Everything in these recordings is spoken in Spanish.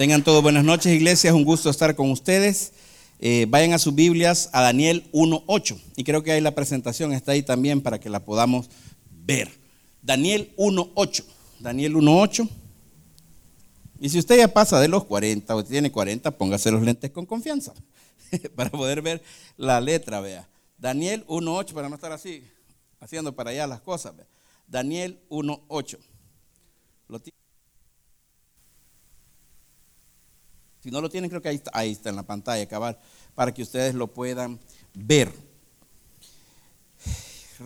Tengan todos buenas noches, iglesia. Es un gusto estar con ustedes. Eh, vayan a sus Biblias a Daniel 1.8. Y creo que ahí la presentación está ahí también para que la podamos ver. Daniel 1.8. Daniel 1.8. Y si usted ya pasa de los 40 o tiene 40, póngase los lentes con confianza para poder ver la letra, vea. Daniel 1.8, para no estar así haciendo para allá las cosas. Vea. Daniel 1.8. Si no lo tienen, creo que ahí está, en la pantalla, cabal, para que ustedes lo puedan ver.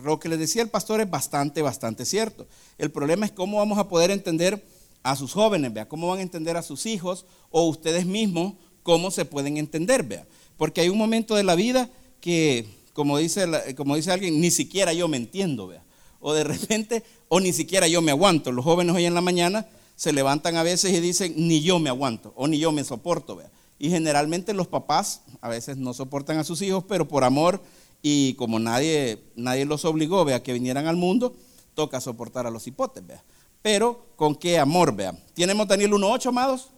Lo que les decía el pastor es bastante, bastante cierto. El problema es cómo vamos a poder entender a sus jóvenes, vea, cómo van a entender a sus hijos o ustedes mismos cómo se pueden entender, vea. Porque hay un momento de la vida que, como dice, como dice alguien, ni siquiera yo me entiendo, vea. O de repente, o ni siquiera yo me aguanto. Los jóvenes hoy en la mañana se levantan a veces y dicen, ni yo me aguanto o ni yo me soporto. Vea. Y generalmente los papás a veces no soportan a sus hijos, pero por amor y como nadie, nadie los obligó vea, que vinieran al mundo, toca soportar a los hipotes. Vea. Pero con qué amor, vea. ¿Tenemos Daniel 1.8, amados?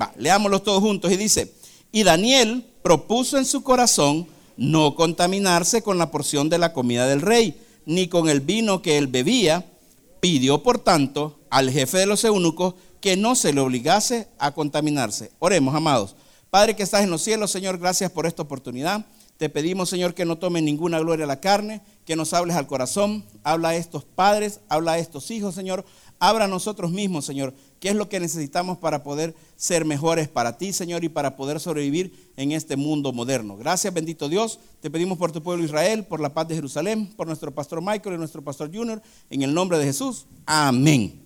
Va, leámoslos todos juntos y dice, y Daniel propuso en su corazón no contaminarse con la porción de la comida del rey, ni con el vino que él bebía, pidió por tanto al jefe de los eunucos que no se le obligase a contaminarse. Oremos, amados. Padre que estás en los cielos, Señor, gracias por esta oportunidad. Te pedimos, Señor, que no tome ninguna gloria a la carne, que nos hables al corazón. Habla a estos padres, habla a estos hijos, Señor. Abra a nosotros mismos, Señor, qué es lo que necesitamos para poder ser mejores para ti, Señor, y para poder sobrevivir en este mundo moderno. Gracias, bendito Dios. Te pedimos por tu pueblo Israel, por la paz de Jerusalén, por nuestro pastor Michael y nuestro pastor Junior, en el nombre de Jesús. Amén.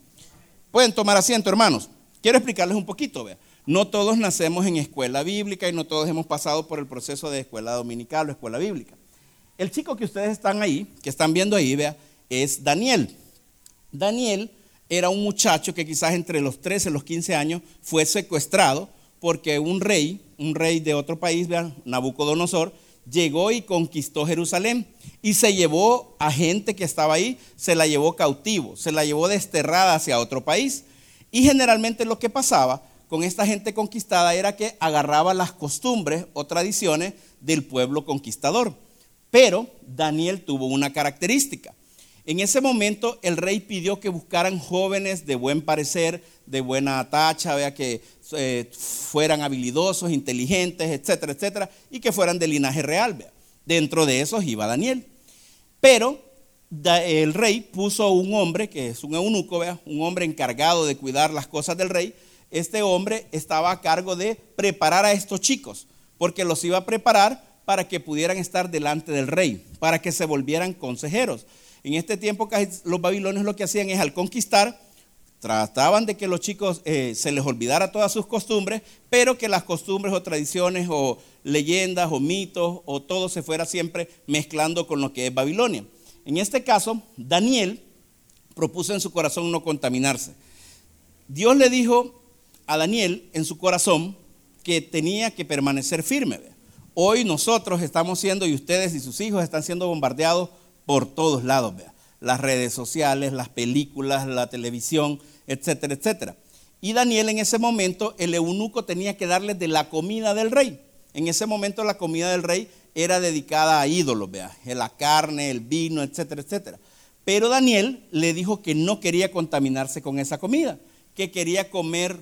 Pueden tomar asiento, hermanos. Quiero explicarles un poquito, vea. No todos nacemos en escuela bíblica y no todos hemos pasado por el proceso de escuela dominical o escuela bíblica. El chico que ustedes están ahí, que están viendo ahí, vea, es Daniel. Daniel era un muchacho que quizás entre los 13 y los 15 años fue secuestrado porque un rey, un rey de otro país, Nabucodonosor, llegó y conquistó Jerusalén y se llevó a gente que estaba ahí, se la llevó cautivo, se la llevó desterrada hacia otro país. Y generalmente lo que pasaba con esta gente conquistada era que agarraba las costumbres o tradiciones del pueblo conquistador. Pero Daniel tuvo una característica. En ese momento el rey pidió que buscaran jóvenes de buen parecer, de buena tacha, vea que eh, fueran habilidosos, inteligentes, etcétera, etcétera, y que fueran de linaje real. Vea. Dentro de esos iba Daniel. Pero el rey puso un hombre, que es un eunuco, vea, un hombre encargado de cuidar las cosas del rey. Este hombre estaba a cargo de preparar a estos chicos, porque los iba a preparar para que pudieran estar delante del rey, para que se volvieran consejeros en este tiempo los babilonios lo que hacían es al conquistar, trataban de que los chicos eh, se les olvidara todas sus costumbres, pero que las costumbres o tradiciones o leyendas o mitos o todo se fuera siempre mezclando con lo que es Babilonia. En este caso, Daniel propuso en su corazón no contaminarse. Dios le dijo a Daniel en su corazón que tenía que permanecer firme. Hoy nosotros estamos siendo, y ustedes y sus hijos están siendo bombardeados por todos lados, vea. Las redes sociales, las películas, la televisión, etcétera, etcétera. Y Daniel en ese momento, el eunuco tenía que darle de la comida del rey. En ese momento la comida del rey era dedicada a ídolos, vea, la carne, el vino, etcétera, etcétera. Pero Daniel le dijo que no quería contaminarse con esa comida, que quería comer,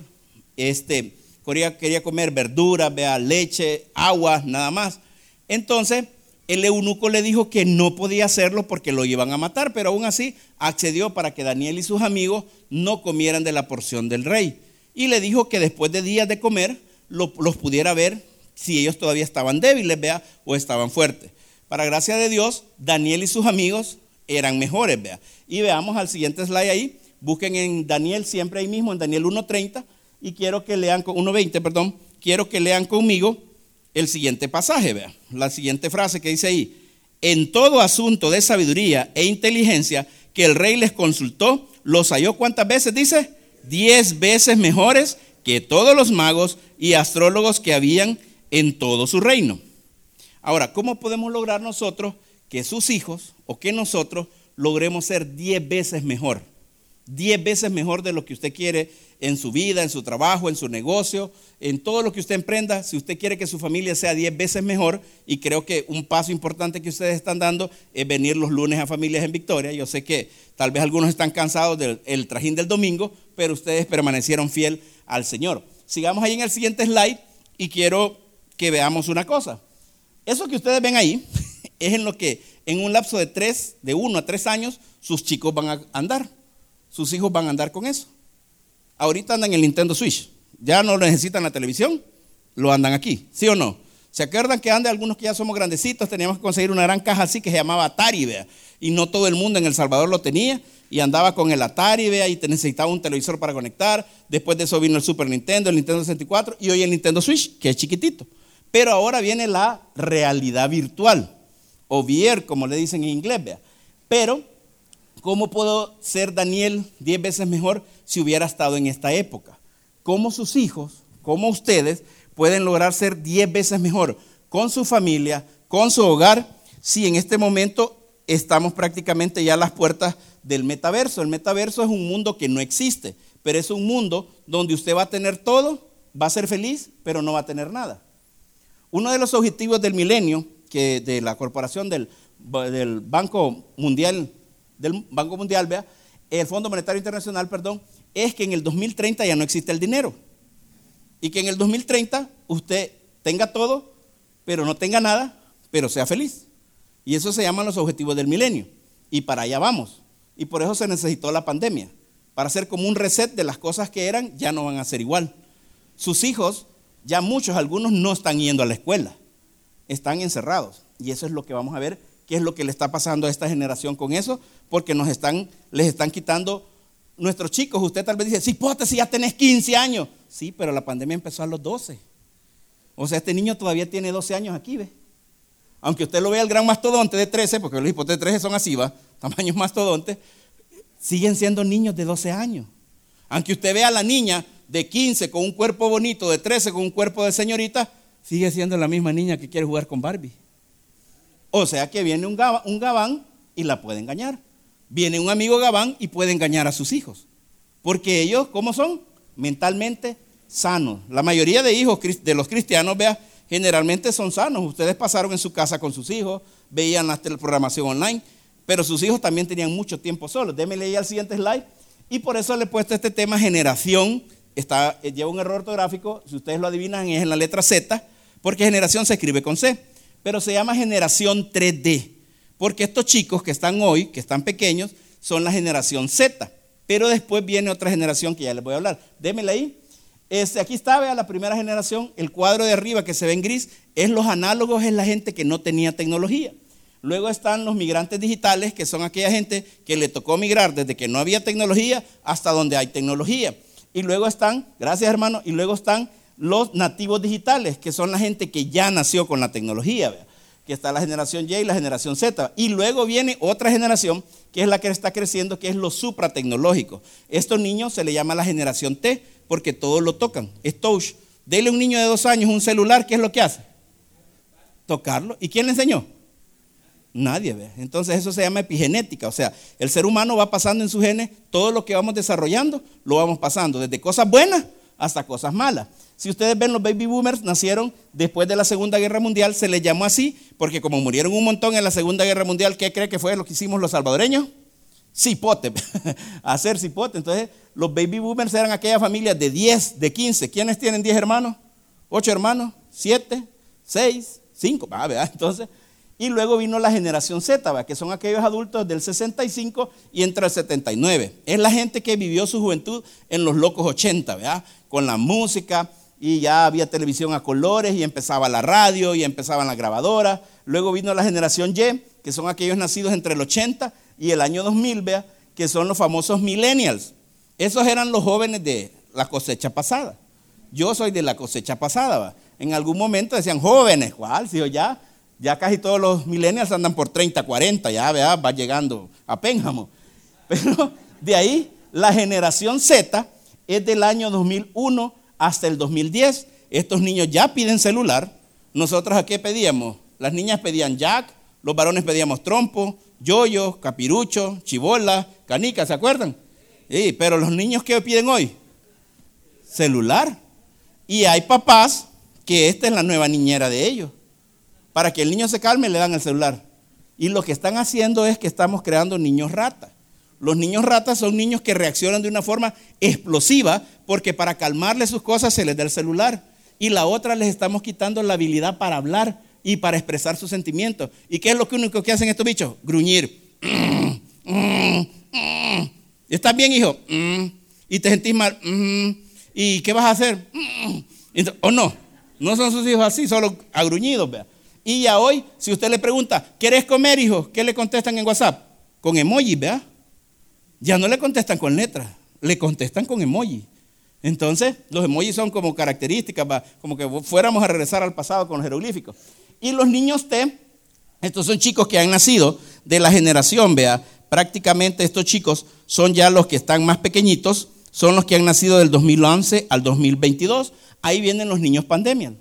este, quería, comer verduras, vea, leche, agua, nada más. Entonces, el eunuco le dijo que no podía hacerlo porque lo iban a matar, pero aún así accedió para que Daniel y sus amigos no comieran de la porción del rey. Y le dijo que después de días de comer los pudiera ver si ellos todavía estaban débiles, vea, o estaban fuertes. Para gracia de Dios, Daniel y sus amigos eran mejores, vea. Y veamos al siguiente slide ahí. Busquen en Daniel siempre ahí mismo, en Daniel 1.30, y quiero que lean, 1.20, perdón, quiero que lean conmigo el siguiente pasaje, vea, la siguiente frase que dice ahí, en todo asunto de sabiduría e inteligencia que el rey les consultó, los halló cuántas veces, dice, diez veces mejores que todos los magos y astrólogos que habían en todo su reino. Ahora, ¿cómo podemos lograr nosotros que sus hijos o que nosotros logremos ser diez veces mejor? Diez veces mejor de lo que usted quiere en su vida, en su trabajo, en su negocio, en todo lo que usted emprenda, si usted quiere que su familia sea 10 veces mejor, y creo que un paso importante que ustedes están dando es venir los lunes a Familias en Victoria. Yo sé que tal vez algunos están cansados del trajín del domingo, pero ustedes permanecieron fiel al Señor. Sigamos ahí en el siguiente slide y quiero que veamos una cosa. Eso que ustedes ven ahí es en lo que en un lapso de tres, de uno a tres años, sus chicos van a andar. Sus hijos van a andar con eso. Ahorita andan en el Nintendo Switch. Ya no necesitan la televisión, lo andan aquí, ¿sí o no? ¿Se acuerdan que andan algunos que ya somos grandecitos? Teníamos que conseguir una gran caja así que se llamaba Atari, vea. Y no todo el mundo en El Salvador lo tenía. Y andaba con el Atari, vea, y necesitaba un televisor para conectar. Después de eso vino el Super Nintendo, el Nintendo 64 y hoy el Nintendo Switch, que es chiquitito. Pero ahora viene la realidad virtual, o VR, como le dicen en inglés, vea. Pero, ¿cómo puedo ser Daniel 10 veces mejor si hubiera estado en esta época? ¿Cómo sus hijos, cómo ustedes pueden lograr ser 10 veces mejor con su familia, con su hogar, si en este momento estamos prácticamente ya a las puertas del metaverso? El metaverso es un mundo que no existe, pero es un mundo donde usted va a tener todo, va a ser feliz, pero no va a tener nada. Uno de los objetivos del milenio, que de la corporación del, del Banco Mundial, del Banco Mundial, vea, el Fondo Monetario Internacional, perdón, es que en el 2030 ya no existe el dinero. Y que en el 2030 usted tenga todo, pero no tenga nada, pero sea feliz. Y eso se llaman los objetivos del milenio. Y para allá vamos. Y por eso se necesitó la pandemia. Para hacer como un reset de las cosas que eran, ya no van a ser igual. Sus hijos, ya muchos, algunos no están yendo a la escuela. Están encerrados. Y eso es lo que vamos a ver qué es lo que le está pasando a esta generación con eso, porque nos están, les están quitando nuestros chicos. Usted tal vez dice, sí, pote, si ya tenés 15 años. Sí, pero la pandemia empezó a los 12. O sea, este niño todavía tiene 12 años aquí, ¿ve? Aunque usted lo vea el gran mastodonte de 13, porque los hipotes de 13 son así, ¿va? Tamaños mastodontes, siguen siendo niños de 12 años. Aunque usted vea a la niña de 15 con un cuerpo bonito, de 13 con un cuerpo de señorita, sigue siendo la misma niña que quiere jugar con Barbie. O sea que viene un, gabán, y la puede engañar. Viene un amigo gabán y puede engañar a sus hijos. Porque ellos, ¿cómo son? Mentalmente sanos. La mayoría de hijos de los cristianos, vea, generalmente son sanos. Ustedes pasaron en su casa con sus hijos, veían la programación online, pero sus hijos también tenían mucho tiempo solos. Déme leer al siguiente slide. Y por eso le he puesto este tema generación. Está, eh, lleva un error ortográfico, si ustedes lo adivinan, es en la letra Z, porque generación se escribe con C pero se llama generación 3D, porque estos chicos que están hoy, que están pequeños, son la generación Z, pero después viene otra generación que ya les voy a hablar. Démela ahí. Este, aquí está, vea la primera generación, el cuadro de arriba que se ve en gris, es los análogos, es la gente que no tenía tecnología. Luego están los migrantes digitales, que son aquella gente que le tocó migrar desde que no había tecnología hasta donde hay tecnología. Y luego están, gracias hermano, y luego están los nativos digitales, que son la gente que ya nació con la tecnología, que está la generación Y y la generación Z. Y luego viene otra generación, que es la que está creciendo, que es lo supratecnológico. Estos niños se le llama la generación T, porque todos lo tocan, es touch. Dele a un niño de dos años un celular, ¿qué es lo que hace? Tocarlo. ¿Y quién le enseñó? Nadie, ve. Entonces eso se llama epigenética, o sea, el ser humano va pasando en sus genes, todo lo que vamos desarrollando, lo vamos pasando, desde cosas buenas hasta cosas malas. Si ustedes ven, los baby boomers nacieron después de la Segunda Guerra Mundial, se les llamó así, porque como murieron un montón en la Segunda Guerra Mundial, ¿qué cree que fue lo que hicimos los salvadoreños? Cipote, hacer cipote. Entonces, los baby boomers eran aquellas familias de 10, de 15. ¿Quiénes tienen 10 hermanos? ¿8 hermanos? ¿7? ¿6? ¿5? Ah, ¿verdad? Entonces, y luego vino la generación Z, que son aquellos adultos del 65 y entre el 79. Es la gente que vivió su juventud en los locos 80, ¿verdad? Con la música y ya había televisión a colores y empezaba la radio y empezaban las grabadoras. Luego vino la generación Y, que son aquellos nacidos entre el 80 y el año 2000, ¿vea? que son los famosos millennials. Esos eran los jóvenes de la cosecha pasada. Yo soy de la cosecha pasada. ¿va? En algún momento decían jóvenes, ¿cuál? Si yo ya ya casi todos los millennials andan por 30, 40, ya ¿verdad? va llegando a Pénjamo. Pero de ahí la generación Z es del año 2001 hasta el 2010. Estos niños ya piden celular. Nosotros a qué pedíamos? Las niñas pedían jack, los varones pedíamos trompo, yoyo, capirucho, chibola, canica, ¿se acuerdan? Sí, pero los niños ¿qué piden hoy? celular. Y hay papás que esta es la nueva niñera de ellos. Para que el niño se calme le dan el celular. Y lo que están haciendo es que estamos creando niños ratas. Los niños ratas son niños que reaccionan de una forma explosiva porque para calmarle sus cosas se les da el celular. Y la otra les estamos quitando la habilidad para hablar y para expresar sus sentimientos. ¿Y qué es lo único que hacen estos bichos? Gruñir. ¿Estás bien, hijo? ¿Y te sentís mal? ¿Y qué vas a hacer? ¿O no? No son sus hijos así, solo agruñidos. Y ya hoy, si usted le pregunta, ¿quieres comer, hijo? ¿Qué le contestan en WhatsApp? Con emoji, ¿vea? Ya no le contestan con letras, le contestan con emoji. Entonces, los emojis son como características, como que fuéramos a regresar al pasado con los jeroglíficos. Y los niños T, estos son chicos que han nacido de la generación, vea, prácticamente estos chicos son ya los que están más pequeñitos, son los que han nacido del 2011 al 2022. Ahí vienen los niños pandemia,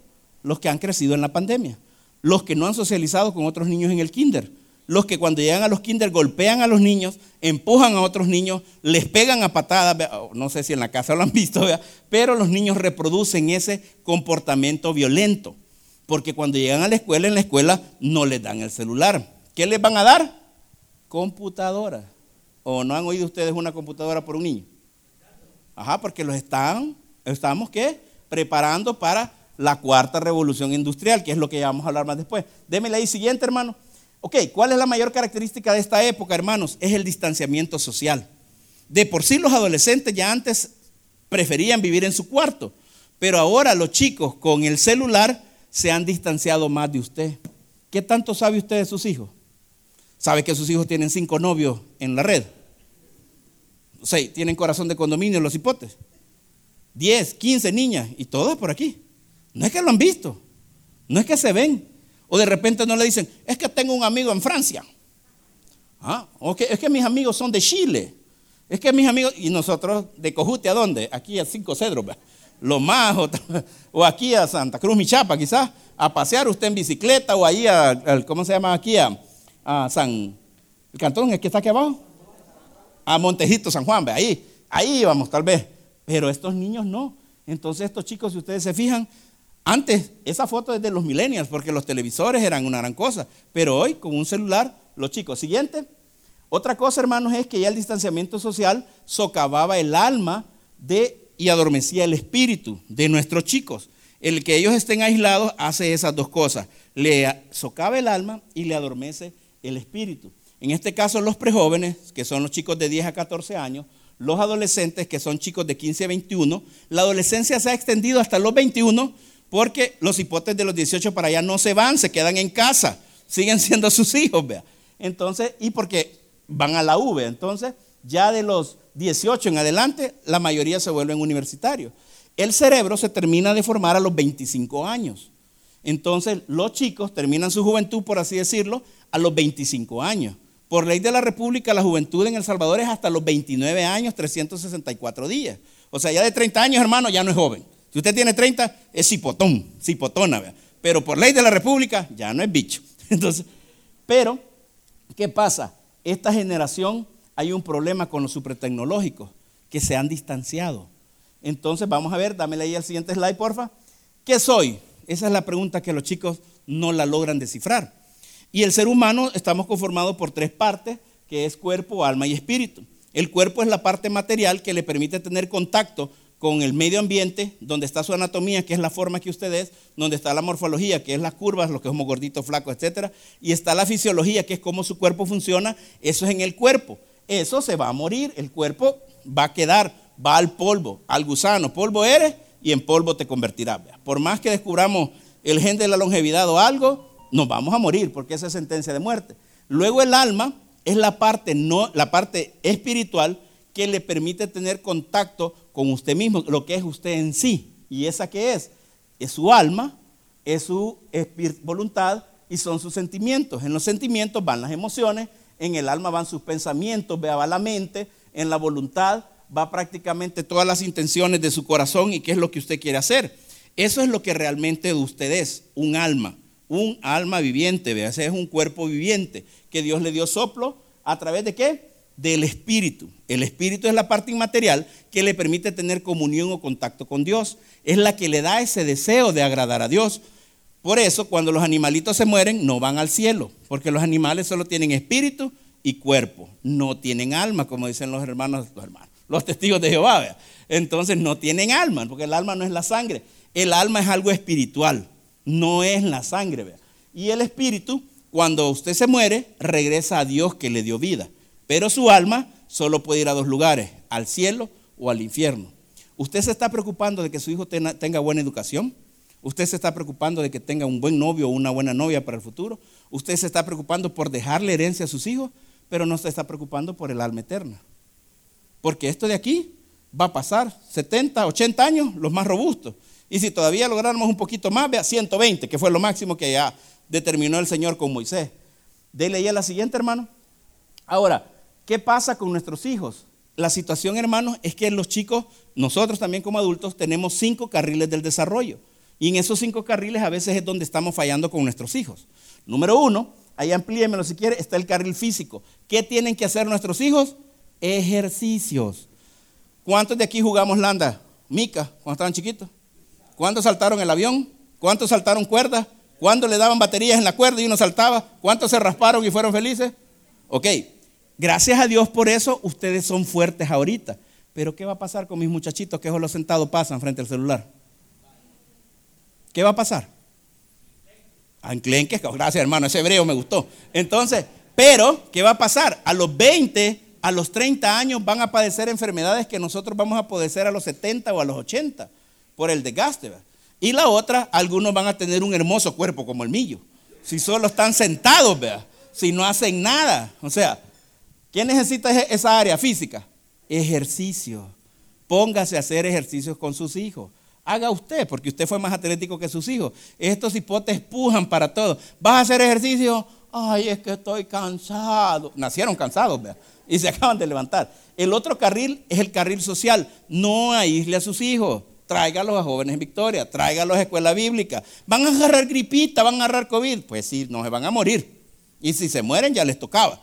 los que han crecido en la pandemia, los que no han socializado con otros niños en el kinder, los que cuando llegan a los kinder golpean a los niños, empujan a otros niños, les pegan a patadas, no sé si en la casa lo han visto, pero los niños reproducen ese comportamiento violento. Porque cuando llegan a la escuela, en la escuela no les dan el celular. ¿Qué les van a dar? Computadora. ¿O no han oído ustedes una computadora por un niño? Ajá, porque los están, estamos ¿qué? Preparando para la cuarta revolución industrial, que es lo que ya vamos a hablar más después. Démele ahí siguiente, hermano. Ok, ¿cuál es la mayor característica de esta época, hermanos? Es el distanciamiento social. De por sí los adolescentes ya antes preferían vivir en su cuarto, pero ahora los chicos con el celular se han distanciado más de usted. ¿Qué tanto sabe usted de sus hijos? ¿Sabe que sus hijos tienen cinco novios en la red? Sea, tienen corazón de condominio los hipotes. Diez, quince niñas y todas por aquí. No es que lo han visto, no es que se ven. O de repente no le dicen, es que tengo un amigo en Francia. Ah, es que mis amigos son de Chile. Es que mis amigos, y nosotros de Cojute, ¿a dónde? Aquí a Cinco Cedros lo más, o, aquí a Santa Cruz, Michapa, quizás, a pasear usted en bicicleta, o ahí a, ¿cómo se llama aquí? A, San, el cantón, es que está aquí abajo, a Montejito, San Juan, ahí, ahí vamos tal vez, pero estos niños no. Entonces estos chicos, si ustedes se fijan, antes esa foto es de los millennials, porque los televisores eran una gran cosa, pero hoy con un celular, los chicos. Siguiente. Otra cosa, hermanos, es que ya el distanciamiento social socavaba el alma de y adormecía el espíritu de nuestros chicos. El que ellos estén aislados hace esas dos cosas. Le socava el alma y le adormece el espíritu. En este caso los prejóvenes, que son los chicos de 10 a 14 años, los adolescentes, que son chicos de 15 a 21, la adolescencia se ha extendido hasta los 21 porque los hipotes de los 18 para allá no se van, se quedan en casa, siguen siendo sus hijos, vea. Entonces, y porque van a la V, entonces ya de los 18 en adelante, la mayoría se vuelven universitarios. El cerebro se termina de formar a los 25 años. Entonces, los chicos terminan su juventud, por así decirlo, a los 25 años. Por ley de la República, la juventud en El Salvador es hasta los 29 años, 364 días. O sea, ya de 30 años, hermano, ya no es joven. Si usted tiene 30, es cipotón, cipotona. Pero por ley de la República, ya no es bicho. Entonces, pero, ¿qué pasa? Esta generación hay un problema con los supertecnológicos, que se han distanciado. Entonces, vamos a ver, dámele ahí al siguiente slide, porfa. ¿Qué soy? Esa es la pregunta que los chicos no la logran descifrar. Y el ser humano estamos conformados por tres partes, que es cuerpo, alma y espíritu. El cuerpo es la parte material que le permite tener contacto con el medio ambiente, donde está su anatomía, que es la forma que usted es, donde está la morfología, que es las curvas, lo que somos gorditos, flacos, etc. Y está la fisiología, que es cómo su cuerpo funciona, eso es en el cuerpo eso se va a morir, el cuerpo va a quedar, va al polvo, al gusano, polvo eres y en polvo te convertirás. Por más que descubramos el gen de la longevidad o algo, nos vamos a morir porque esa es sentencia de muerte. Luego el alma es la parte, no, la parte espiritual que le permite tener contacto con usted mismo, lo que es usted en sí. ¿Y esa qué es? Es su alma, es su voluntad y son sus sentimientos. En los sentimientos van las emociones, en el alma van sus pensamientos, va la mente, en la voluntad va prácticamente todas las intenciones de su corazón y qué es lo que usted quiere hacer. Eso es lo que realmente usted es, un alma, un alma viviente, vea, ese es un cuerpo viviente que Dios le dio soplo a través de qué? Del espíritu. El espíritu es la parte inmaterial que le permite tener comunión o contacto con Dios. Es la que le da ese deseo de agradar a Dios. Por eso, cuando los animalitos se mueren, no van al cielo, porque los animales solo tienen espíritu y cuerpo, no tienen alma, como dicen los hermanos, los hermanos, los testigos de Jehová. Entonces no tienen alma, porque el alma no es la sangre. El alma es algo espiritual, no es la sangre. Y el espíritu, cuando usted se muere, regresa a Dios que le dio vida. Pero su alma solo puede ir a dos lugares, al cielo o al infierno. ¿Usted se está preocupando de que su hijo tenga buena educación? ¿Usted se está preocupando de que tenga un buen novio o una buena novia para el futuro? ¿Usted se está preocupando por dejarle herencia a sus hijos? Pero no se está preocupando por el alma eterna. Porque esto de aquí va a pasar 70, 80 años, los más robustos. Y si todavía lográramos un poquito más, vea, 120, que fue lo máximo que ya determinó el Señor con Moisés. Dele ya la siguiente, hermano. Ahora, ¿qué pasa con nuestros hijos? La situación, hermanos, es que los chicos, nosotros también como adultos, tenemos cinco carriles del desarrollo. Y en esos cinco carriles a veces es donde estamos fallando con nuestros hijos. Número uno, ahí amplíemelo si quiere, está el carril físico. ¿Qué tienen que hacer nuestros hijos? Ejercicios. ¿Cuántos de aquí jugamos landa? Mica, cuando estaban chiquitos. ¿Cuántos saltaron el avión? ¿Cuántos saltaron cuerdas? ¿Cuántos le daban baterías en la cuerda y uno saltaba? ¿Cuántos se rasparon y fueron felices? Ok, gracias a Dios por eso ustedes son fuertes ahorita. Pero ¿qué va a pasar con mis muchachitos que solo sentados pasan frente al celular? ¿Qué va a pasar? Anclenques, gracias hermano, ese hebreo me gustó. Entonces, pero, ¿qué va a pasar? A los 20, a los 30 años van a padecer enfermedades que nosotros vamos a padecer a los 70 o a los 80 por el desgaste. Y la otra, algunos van a tener un hermoso cuerpo como el mío. Si solo están sentados, ¿vea? si no hacen nada. O sea, ¿quién necesita esa área física? Ejercicio. Póngase a hacer ejercicios con sus hijos. Haga usted, porque usted fue más atlético que sus hijos. Estos hipotes pujan para todo. ¿Vas a hacer ejercicio? Ay, es que estoy cansado. Nacieron cansados, ¿verdad? Y se acaban de levantar. El otro carril es el carril social. No aísle a sus hijos. Tráigalos a jóvenes en Victoria. Tráigalos a escuela bíblica. Van a agarrar gripita, van a agarrar COVID. Pues sí, no se van a morir. Y si se mueren, ya les tocaba.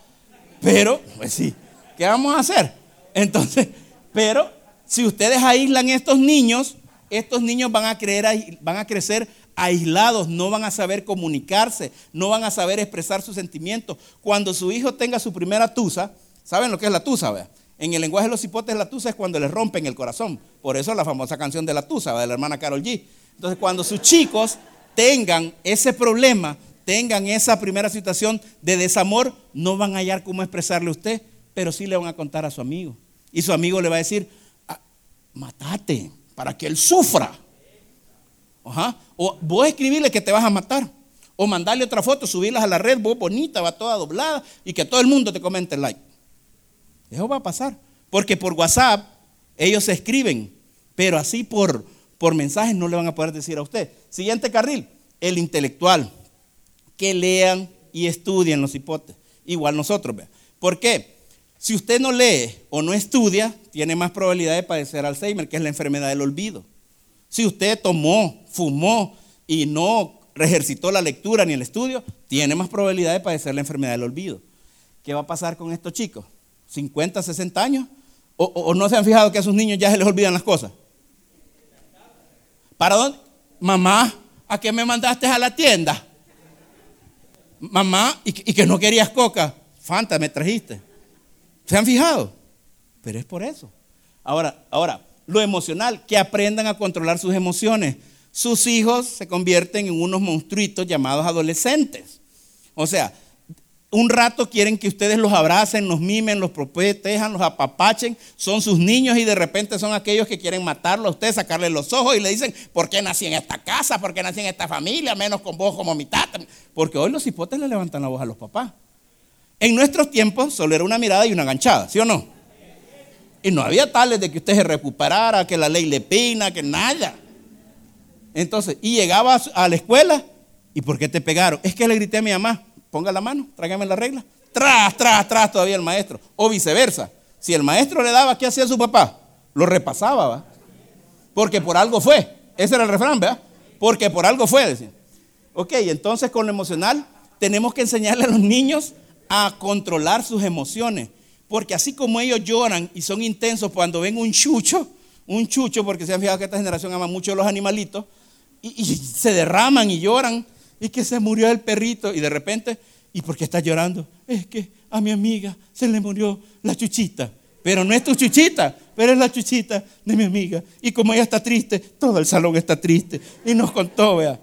Pero, pues sí, ¿qué vamos a hacer? Entonces, pero si ustedes aíslan estos niños, estos niños van a, creer, van a crecer aislados, no van a saber comunicarse, no van a saber expresar sus sentimientos. Cuando su hijo tenga su primera tusa, ¿saben lo que es la tusa? En el lenguaje de los hipotes, la tusa es cuando les rompen el corazón. Por eso la famosa canción de la tusa, de la hermana Carol G. Entonces, cuando sus chicos tengan ese problema, tengan esa primera situación de desamor, no van a hallar cómo expresarle a usted, pero sí le van a contar a su amigo. Y su amigo le va a decir, ah, matate para que él sufra. O vos escribirle que te vas a matar. O mandarle otra foto, subirlas a la red, vos bonita, va toda doblada y que todo el mundo te comente like. Eso va a pasar. Porque por WhatsApp ellos se escriben, pero así por, por mensajes no le van a poder decir a usted. Siguiente carril, el intelectual. Que lean y estudien los hipotes. Igual nosotros, ¿ve? ¿Por qué? Si usted no lee o no estudia, tiene más probabilidad de padecer Alzheimer, que es la enfermedad del olvido. Si usted tomó, fumó y no ejercitó la lectura ni el estudio, tiene más probabilidad de padecer la enfermedad del olvido. ¿Qué va a pasar con estos chicos? ¿50, 60 años? ¿O, no se han fijado que a sus niños ya se les olvidan las cosas? ¿Para dónde? Mamá, ¿a qué me mandaste a la tienda? Mamá, y, que no querías coca. Fanta, me trajiste. ¿Se han fijado? Pero es por eso. Ahora, ahora, lo emocional, que aprendan a controlar sus emociones. Sus hijos se convierten en unos monstruitos llamados adolescentes. O sea, un rato quieren que ustedes los abracen, los mimen, los protejan, los apapachen. Son sus niños y de repente son aquellos que quieren matarlo a usted, sacarle los ojos y le dicen, ¿por qué nací en esta casa? ¿Por qué nací en esta familia? Menos con vos como mi tata. Porque hoy los hipotes le levantan la voz a los papás. En nuestros tiempos solo era una mirada y una ganchada, ¿sí o no? Y no había tales de que usted se recuperara, que la ley le pina, que nada. Entonces, y llegaba a la escuela, ¿y por qué te pegaron? Es que le grité a mi mamá, ponga la mano, tráigame la regla. Tras, tras, tras todavía el maestro. O viceversa. Si el maestro le daba, ¿qué hacía su papá? Lo repasaba, ¿va? Porque por algo fue. Ese era el refrán, ¿verdad? Porque por algo fue, decía. Ok, entonces con lo emocional tenemos que enseñarle a los niños a controlar sus emociones. Porque así como ellos lloran y son intensos cuando ven un chucho, un chucho, porque se han fijado que esta generación ama mucho a los animalitos, y, se derraman y lloran, y que se murió el perrito, y de repente, ¿y por qué estás llorando? Es que a mi amiga se le murió la chuchita. Pero no es tu chuchita, pero es la chuchita de mi amiga. Y como ella está triste, todo el salón está triste. Y nos contó, vea.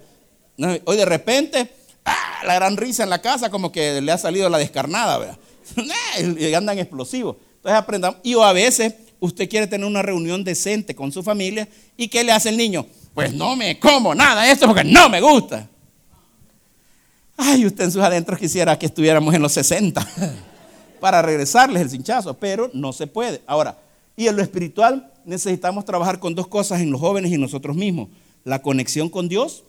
Hoy de repente, ¡ah! la gran risa en la casa, como que le ha salido la descarnada, vea. y andan explosivos. Entonces aprendamos. Y o a veces usted quiere tener una reunión decente con su familia. ¿Y qué le hace el niño? Pues no me como nada esto porque no me gusta. Ay, usted en sus adentros quisiera que estuviéramos en los 60 para regresarles el cinchazo, pero no se puede. Ahora, y en lo espiritual necesitamos trabajar con dos cosas en los jóvenes y nosotros mismos. La conexión con Dios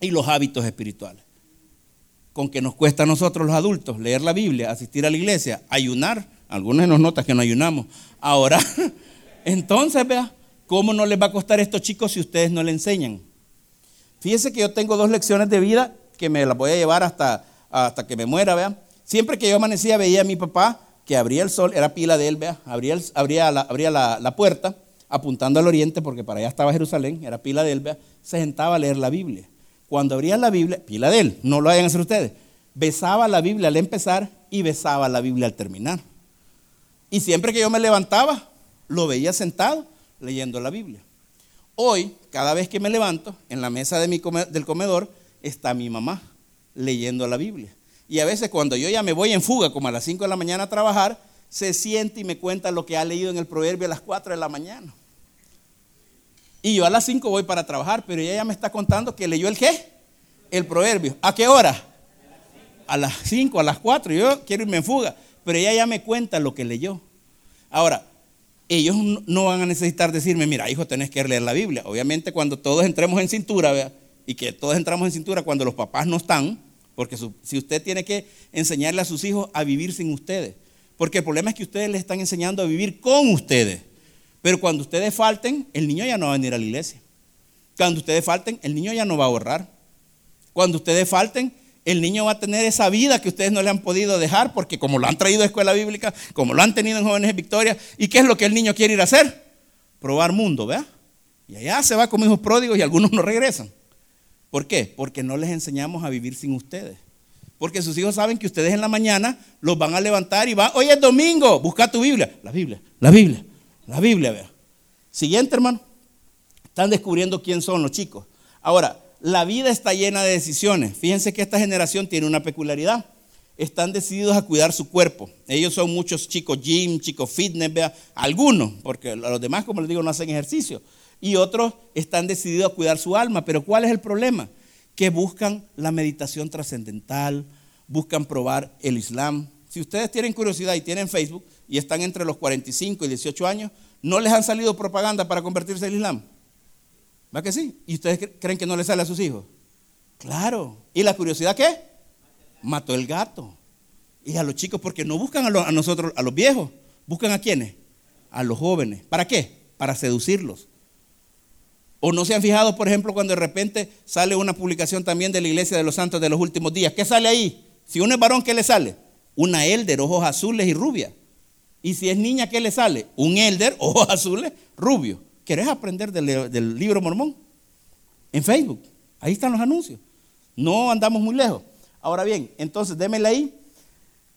y los hábitos espirituales con que nos cuesta a nosotros los adultos leer la Biblia, asistir a la iglesia, ayunar, algunos nos notan que no ayunamos, ahora, entonces vea, ¿cómo no les va a costar a estos chicos si ustedes no le enseñan? Fíjense que yo tengo dos lecciones de vida que me las voy a llevar hasta, hasta que me muera, vea. Siempre que yo amanecía veía a mi papá que abría el sol, era pila de él, vea, abría, abría, la, abría la, la, puerta apuntando al oriente porque para allá estaba Jerusalén, era pila de él, vea, se sentaba a leer la Biblia cuando abría la Biblia, pila de él, no lo vayan a hacer ustedes, besaba la Biblia al empezar y besaba la Biblia al terminar. Y siempre que yo me levantaba, lo veía sentado leyendo la Biblia. Hoy, cada vez que me levanto, en la mesa de mi del comedor está mi mamá leyendo la Biblia. Y a veces cuando yo ya me voy en fuga, como a las 5 de la mañana a trabajar, se siente y me cuenta lo que ha leído en el proverbio a las 4 de la mañana. Y yo a las 5 voy para trabajar, pero ella ya me está contando que leyó el qué? El proverbio. ¿A qué hora? A las 5, a las 4. Yo quiero irme en fuga, pero ella ya me cuenta lo que leyó. Ahora, ellos no van a necesitar decirme, mira, hijo, tenés que leer la Biblia. Obviamente cuando todos entremos en cintura, ¿vea? Y que todos entramos en cintura cuando los papás no están, porque si usted tiene que enseñarle a sus hijos a vivir sin ustedes, porque el problema es que ustedes le están enseñando a vivir con ustedes. Pero cuando ustedes falten, el niño ya no va a venir a la iglesia. Cuando ustedes falten, el niño ya no va a ahorrar. Cuando ustedes falten, el niño va a tener esa vida que ustedes no le han podido dejar, porque como lo han traído a escuela bíblica, como lo han tenido en Jóvenes de Victoria, ¿y qué es lo que el niño quiere ir a hacer? Probar mundo, ¿vea? Y allá se va como hijos pródigos y algunos no regresan. ¿Por qué? Porque no les enseñamos a vivir sin ustedes. Porque sus hijos saben que ustedes en la mañana los van a levantar y van, hoy es domingo, busca tu Biblia. La Biblia, la Biblia. La Biblia, vea. Siguiente, hermano. Están descubriendo quién son los chicos. Ahora, la vida está llena de decisiones. Fíjense que esta generación tiene una peculiaridad. Están decididos a cuidar su cuerpo. Ellos son muchos chicos gym, chicos fitness, vea. Algunos, porque los demás, como les digo, no hacen ejercicio. Y otros están decididos a cuidar su alma. Pero ¿cuál es el problema? Que buscan la meditación trascendental, buscan probar el Islam. Si ustedes tienen curiosidad y tienen Facebook, y están entre los 45 y 18 años, ¿no les han salido propaganda para convertirse al Islam? ¿Va que sí? ¿Y ustedes creen que no les sale a sus hijos? Claro. ¿Y la curiosidad qué? Mató el gato. Y a los chicos, porque no buscan a, a nosotros, a los viejos, buscan a quiénes? A los jóvenes. ¿Para qué? Para seducirlos. O no se han fijado, por ejemplo, cuando de repente sale una publicación también de la Iglesia de los Santos de los últimos días. ¿Qué sale ahí? Si uno es varón, ¿qué le sale? Una elder, ojos azules y rubia. Y si es niña, ¿qué le sale? Un elder, ojos azules, rubio. ¿Querés aprender del, libro mormón? En Facebook. Ahí están los anuncios. No andamos muy lejos. Ahora bien, entonces démela ahí.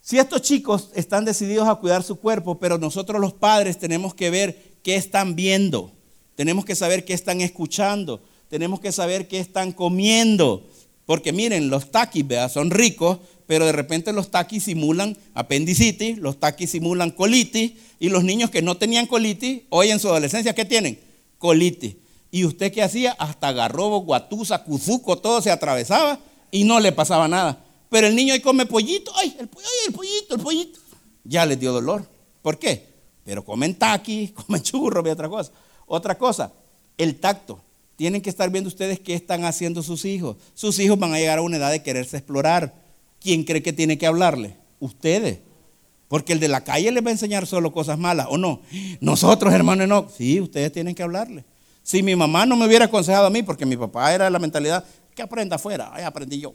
Si estos chicos están decididos a cuidar su cuerpo, pero nosotros los padres tenemos que ver qué están viendo, tenemos que saber qué están escuchando, tenemos que saber qué están comiendo. Porque miren, los taquis son ricos, pero de repente los taquis simulan apendicitis, los taquis simulan colitis, y los niños que no tenían colitis, hoy en su adolescencia, ¿qué tienen? Colitis. ¿Y usted qué hacía? Hasta garrobo, guatusa, cuzuco, todo se atravesaba y no le pasaba nada. Pero el niño ahí come pollito, ay, el, el pollito, el pollito. Ya les dio dolor. ¿Por qué? Pero comen taquis, comen churros y otra cosa. Otra cosa, el tacto. Tienen que estar viendo ustedes qué están haciendo sus hijos. Sus hijos van a llegar a una edad de quererse explorar ¿quién cree que tiene que hablarle? Ustedes. Porque el de la calle les va a enseñar solo cosas malas, ¿o no? Nosotros, hermanos, no. Sí, ustedes tienen que hablarle. Si mi mamá no me hubiera aconsejado a mí, porque mi papá era de la mentalidad, que aprenda afuera, ahí aprendí yo.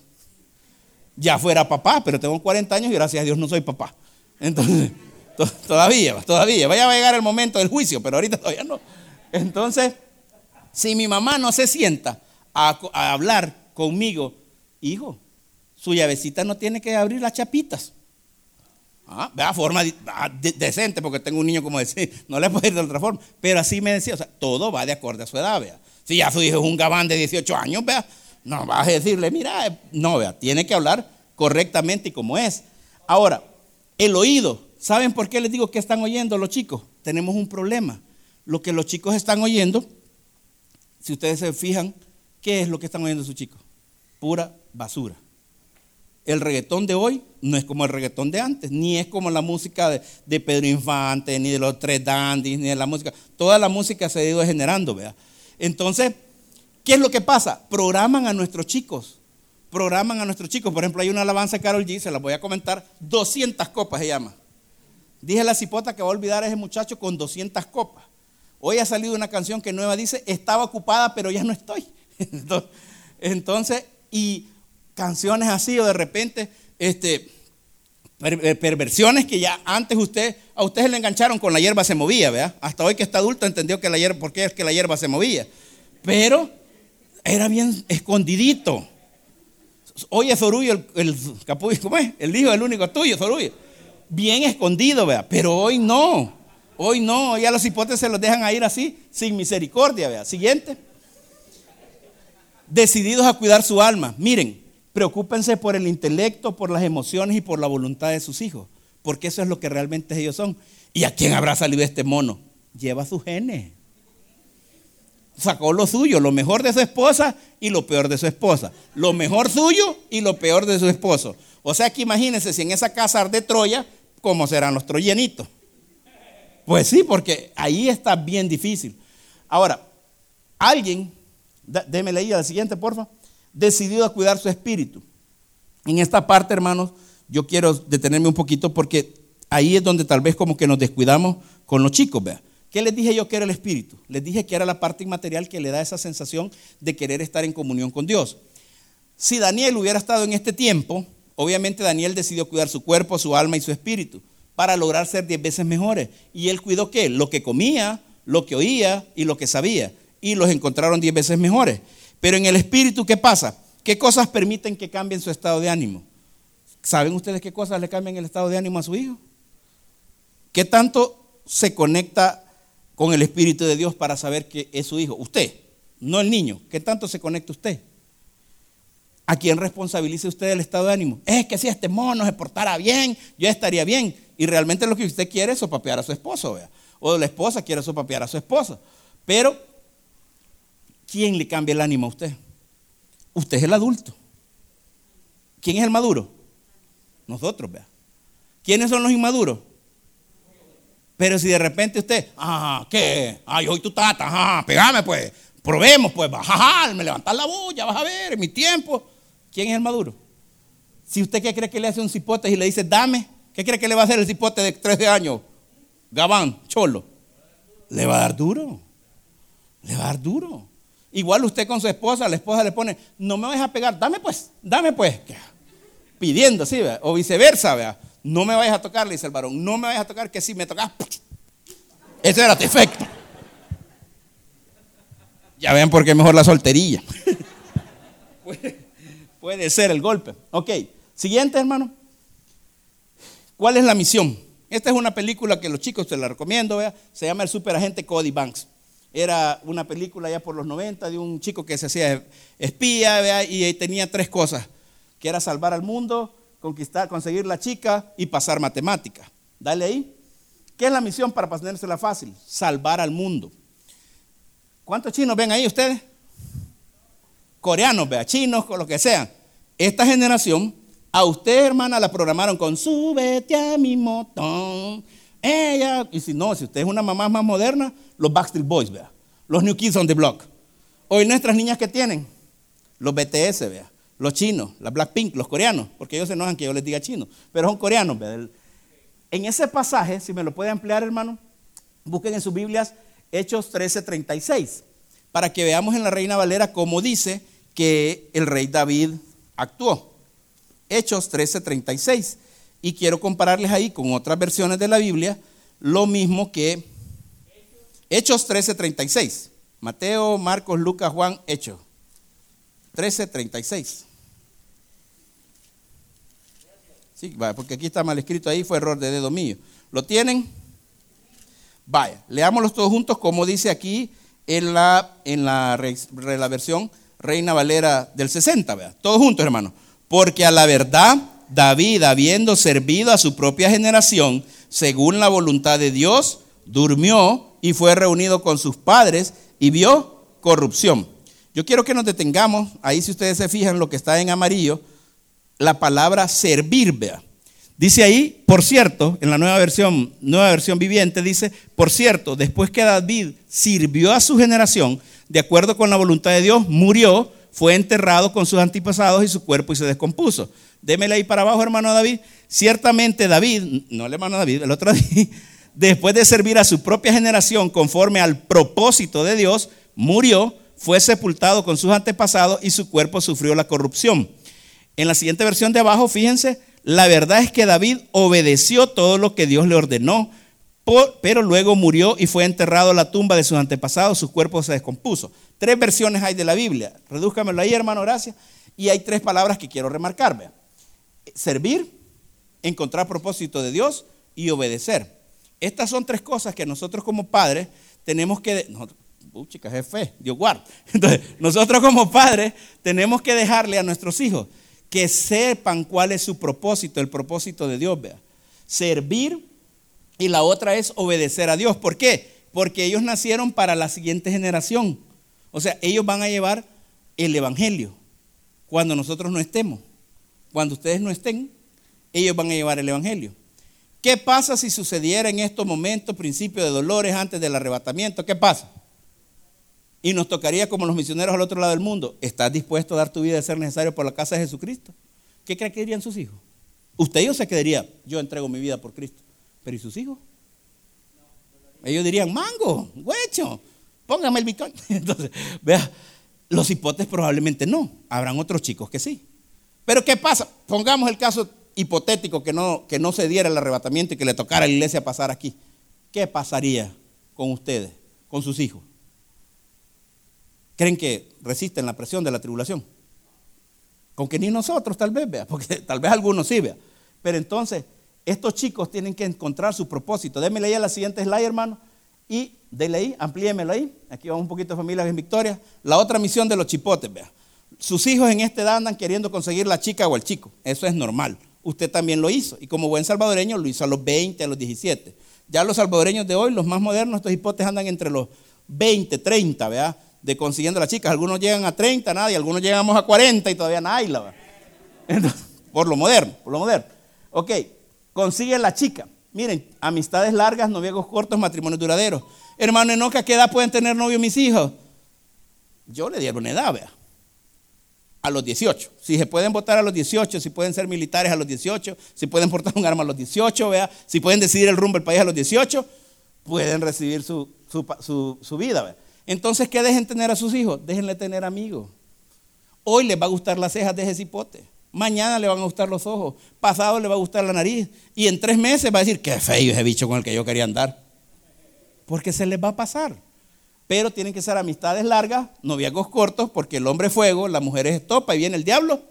Ya fuera papá, pero tengo 40 años y gracias a Dios no soy papá. Entonces, Todavía, todavía. Vaya a llegar el momento del juicio, pero ahorita todavía no. Entonces, si mi mamá no se sienta a, hablar conmigo, hijo, su llavecita no tiene que abrir las chapitas. Ah, vea, forma ah, decente, porque tengo un niño como decir, no le puedo ir de otra forma. Pero así me decía, o sea, todo va de acorde a su edad, vea. Si ya su hijo es un gabán de 18 años, vea, no vas a decirle, mira, no, vea, tiene que hablar correctamente y como es. Ahora, el oído, ¿saben por qué les digo que están oyendo los chicos? Tenemos un problema. Lo que los chicos están oyendo, si ustedes se fijan, ¿qué es lo que están oyendo sus chicos? Pura basura. El reggaetón de hoy no es como el reggaetón de antes, ni es como la música de, Pedro Infante, ni de los tres dandies, ni de la música. Toda la música se ha ido degenerando, ¿vea? Entonces, ¿qué es lo que pasa? Programan a nuestros chicos. Programan a nuestros chicos. Por ejemplo, hay una alabanza de Carol G, se la voy a comentar. 200 copas se llama. Dije la cipota que va a olvidar a ese muchacho con 200 copas. Hoy ha salido una canción que nueva dice, estaba ocupada, pero ya no estoy. Entonces, y canciones así o de repente, este, eh, perversiones que ya antes usted, a ustedes le engancharon con la hierba se movía, ¿verdad? Hasta hoy que está adulto entendió que la hierba, por qué es que la hierba se movía. Pero era bien escondidito. Oye, Zorullo, el, el ¿cómo es? El hijo del único tuyo, Zorullo. Bien escondido, ¿verdad? Pero hoy no. Hoy no, ya los hipótesis se los dejan ir así, sin misericordia, ¿verdad? Siguiente. Decididos a cuidar su alma. Miren, Preocúpense por el intelecto, por las emociones y por la voluntad de sus hijos, porque eso es lo que realmente ellos son. ¿Y a quién habrá salido este mono? Lleva sus genes. Sacó lo suyo, lo mejor de su esposa y lo peor de su esposa. Lo mejor suyo y lo peor de su esposo. O sea que imagínense si en esa casa de Troya, ¿cómo serán los troyenitos? Pues sí, porque ahí está bien difícil. Ahora, alguien, déme leer la siguiente, porfa decidido a cuidar su espíritu. En esta parte, hermanos, yo quiero detenerme un poquito porque ahí es donde tal vez como que nos descuidamos con los chicos, vea. ¿Qué les dije yo que era el espíritu? Les dije que era la parte inmaterial que le da esa sensación de querer estar en comunión con Dios. Si Daniel hubiera estado en este tiempo, obviamente Daniel decidió cuidar su cuerpo, su alma y su espíritu para lograr ser diez veces mejores. ¿Y él cuidó qué? Lo que comía, lo que oía y lo que sabía. Y los encontraron diez veces mejores. Pero en el espíritu, ¿qué pasa? ¿Qué cosas permiten que cambien su estado de ánimo? ¿Saben ustedes qué cosas le cambian el estado de ánimo a su hijo? ¿Qué tanto se conecta con el Espíritu de Dios para saber que es su hijo? Usted, no el niño. ¿Qué tanto se conecta usted? ¿A quién responsabiliza usted el estado de ánimo? Es que si este mono se portara bien, yo estaría bien. Y realmente lo que usted quiere es sopapear a su esposo, ¿vea? O la esposa quiere sopapear a su esposo. Pero ¿quién le cambia el ánimo a usted? Usted es el adulto. ¿Quién es el maduro? Nosotros, vea. ¿Quiénes son los inmaduros? Pero si de repente usted, ah, ¿qué? Ay, hoy tu tata, ajá, pegame pues, probemos pues, ajá, me levantar la bulla, vas a ver, mi tiempo. ¿Quién es el maduro? Si usted qué cree que le hace un cipote y le dice, dame, ¿qué cree que le va a hacer el cipote de 13 años? Gabán, cholo. Le va a dar duro. Le va a dar duro. Igual usted con su esposa, la esposa le pone, no me vayas a pegar, dame pues, dame pues. Pidiendo, sí, o viceversa, ¿vea? no me vayas a tocar, le dice el varón, no me vayas a tocar, que si me tocas, ese era tu efecto. Ya ven por qué mejor la soltería. puede, ser el golpe. Ok, siguiente hermano. ¿Cuál es la misión? Esta es una película que los chicos te la recomiendo, ¿vea? se llama El Superagente Cody Banks. Era una película ya por los 90 de un chico que se hacía espía y tenía tres cosas, que era salvar al mundo, conquistar, conseguir la chica y pasar matemática. Dale ahí. ¿Qué es la misión para pasársela fácil? Salvar al mundo. ¿Cuántos chinos ven ahí ustedes? Coreanos, vea, chinos, con lo que sean. Esta generación, a usted, hermana, la programaron con súbete a mi motón. Ella, y si no, si usted es una mamá más moderna, los Backstreet Boys, vea. Los New Kids on the Block. Hoy nuestras niñas que tienen, los BTS, vea. Los chinos, la Blackpink, los coreanos, porque ellos se enojan que yo les diga chino, pero son coreanos, vea. En ese pasaje, si me lo puede ampliar, hermano, busquen en sus Biblias Hechos 13:36, para que veamos en la Reina Valera cómo dice que el rey David actuó. Hechos 13:36. y quiero compararles ahí con otras versiones de la Biblia lo mismo que Hechos 13:36. Mateo, Marcos, Lucas, Juan, Hechos 13:36. Sí, porque aquí está mal escrito ahí, fue error de dedo mío. ¿Lo tienen? Vaya, leámoslos todos juntos como dice aquí en la, en la, versión Reina Valera del 60, ¿vea? Todos juntos, hermanos. Porque a la verdad, David, habiendo servido a su propia generación, según la voluntad de Dios, durmió y fue reunido con sus padres y vio corrupción. Yo quiero que nos detengamos, ahí si ustedes se fijan lo que está en amarillo, la palabra servir, vea. Dice ahí, por cierto, en la nueva versión, nueva versión viviente, dice, por cierto, después que David sirvió a su generación, de acuerdo con la voluntad de Dios, murió, fue enterrado con sus antepasados y su cuerpo y se descompuso. Démele ahí para abajo, hermano David. Ciertamente David, no el hermano David, el otro David, después de servir a su propia generación conforme al propósito de Dios, murió, fue sepultado con sus antepasados y su cuerpo sufrió la corrupción. En la siguiente versión de abajo, fíjense, la verdad es que David obedeció todo lo que Dios le ordenó, pero luego murió y fue enterrado en la tumba de sus antepasados, su cuerpo se descompuso. Tres versiones hay de la Biblia. Redúzcamelo ahí, hermano, gracias. Y hay tres palabras que quiero remarcar. Servir, encontrar propósito de Dios y obedecer. Estas son tres cosas que nosotros como padres tenemos que... Nosotros, uh, chicas, es fe, Dios guarda. Entonces, nosotros como padres tenemos que dejarle a nuestros hijos que sepan cuál es su propósito, el propósito de Dios, vea. Servir y la otra es obedecer a Dios. ¿Por qué? Porque ellos nacieron para la siguiente generación. O sea, ellos van a llevar el Evangelio cuando nosotros no estemos. Cuando ustedes no estén, ellos van a llevar el Evangelio. ¿Qué pasa si sucediera en estos momentos principio de dolores antes del arrebatamiento? ¿Qué pasa? y nos tocaría como los misioneros al otro lado del mundo. ¿Estás dispuesto a dar tu vida de ser necesario por la casa de Jesucristo? ¿Qué cree que dirían sus hijos? Usted ellos se quedaría, yo entrego mi vida por Cristo. Pero ¿y sus hijos? Ellos dirían, mango, huecho, póngame el bitcoin. Entonces, vea, los hipotes probablemente no. Habrán otros chicos que sí. Pero ¿qué pasa? Pongamos el caso hipotético que no, que no se diera el arrebatamiento y que le tocara a la iglesia pasar aquí. ¿Qué pasaría con ustedes, con sus hijos? creen que resisten la presión de la tribulación. Con que ni nosotros tal vez, vea, porque tal vez algunos sí, vea. Pero entonces, estos chicos tienen que encontrar su propósito. Démele ahí a la siguiente slide, hermano. Y déle ahí, amplíemelo ahí. Aquí vamos un poquito de familias en Victoria. La otra misión de los chipotes, vea. Sus hijos en esta edad andan queriendo conseguir la chica o el chico. Eso es normal. Usted también lo hizo. Y como buen salvadoreño, lo hizo a los 20, a los 17. Ya los salvadoreños de hoy, los más modernos, estos hipotes andan entre los 20, 30, ¿vea? de consiguiendo las chicas. Algunos llegan a 30, nada, y algunos llegamos a 40 y todavía nada. La, por lo moderno, por lo moderno. Ok, consiguen la chica. Miren, amistades largas, noviegos cortos, matrimonios duraderos. Hermano Enoca, ¿a qué edad pueden tener novio mis hijos? Yo le dieron edad, vea. A los 18. Si se pueden votar a los 18, si pueden ser militares a los 18, si pueden portar un arma a los 18, vea. Si pueden decidir el rumbo del país a los 18, pueden recibir su, su, su vida, vea. Entonces, ¿qué dejen tener a sus hijos? Déjenle tener amigos. Hoy les va a gustar las cejas de ese. Mañana le van a gustar los ojos. Pasado le va a gustar la nariz. Y en tres meses va a decir, qué feo ese bicho con el que yo quería andar. Porque se les va a pasar. Pero tienen que ser amistades largas, noviazgos cortos, porque el hombre es fuego, la mujer es estopa y viene el diablo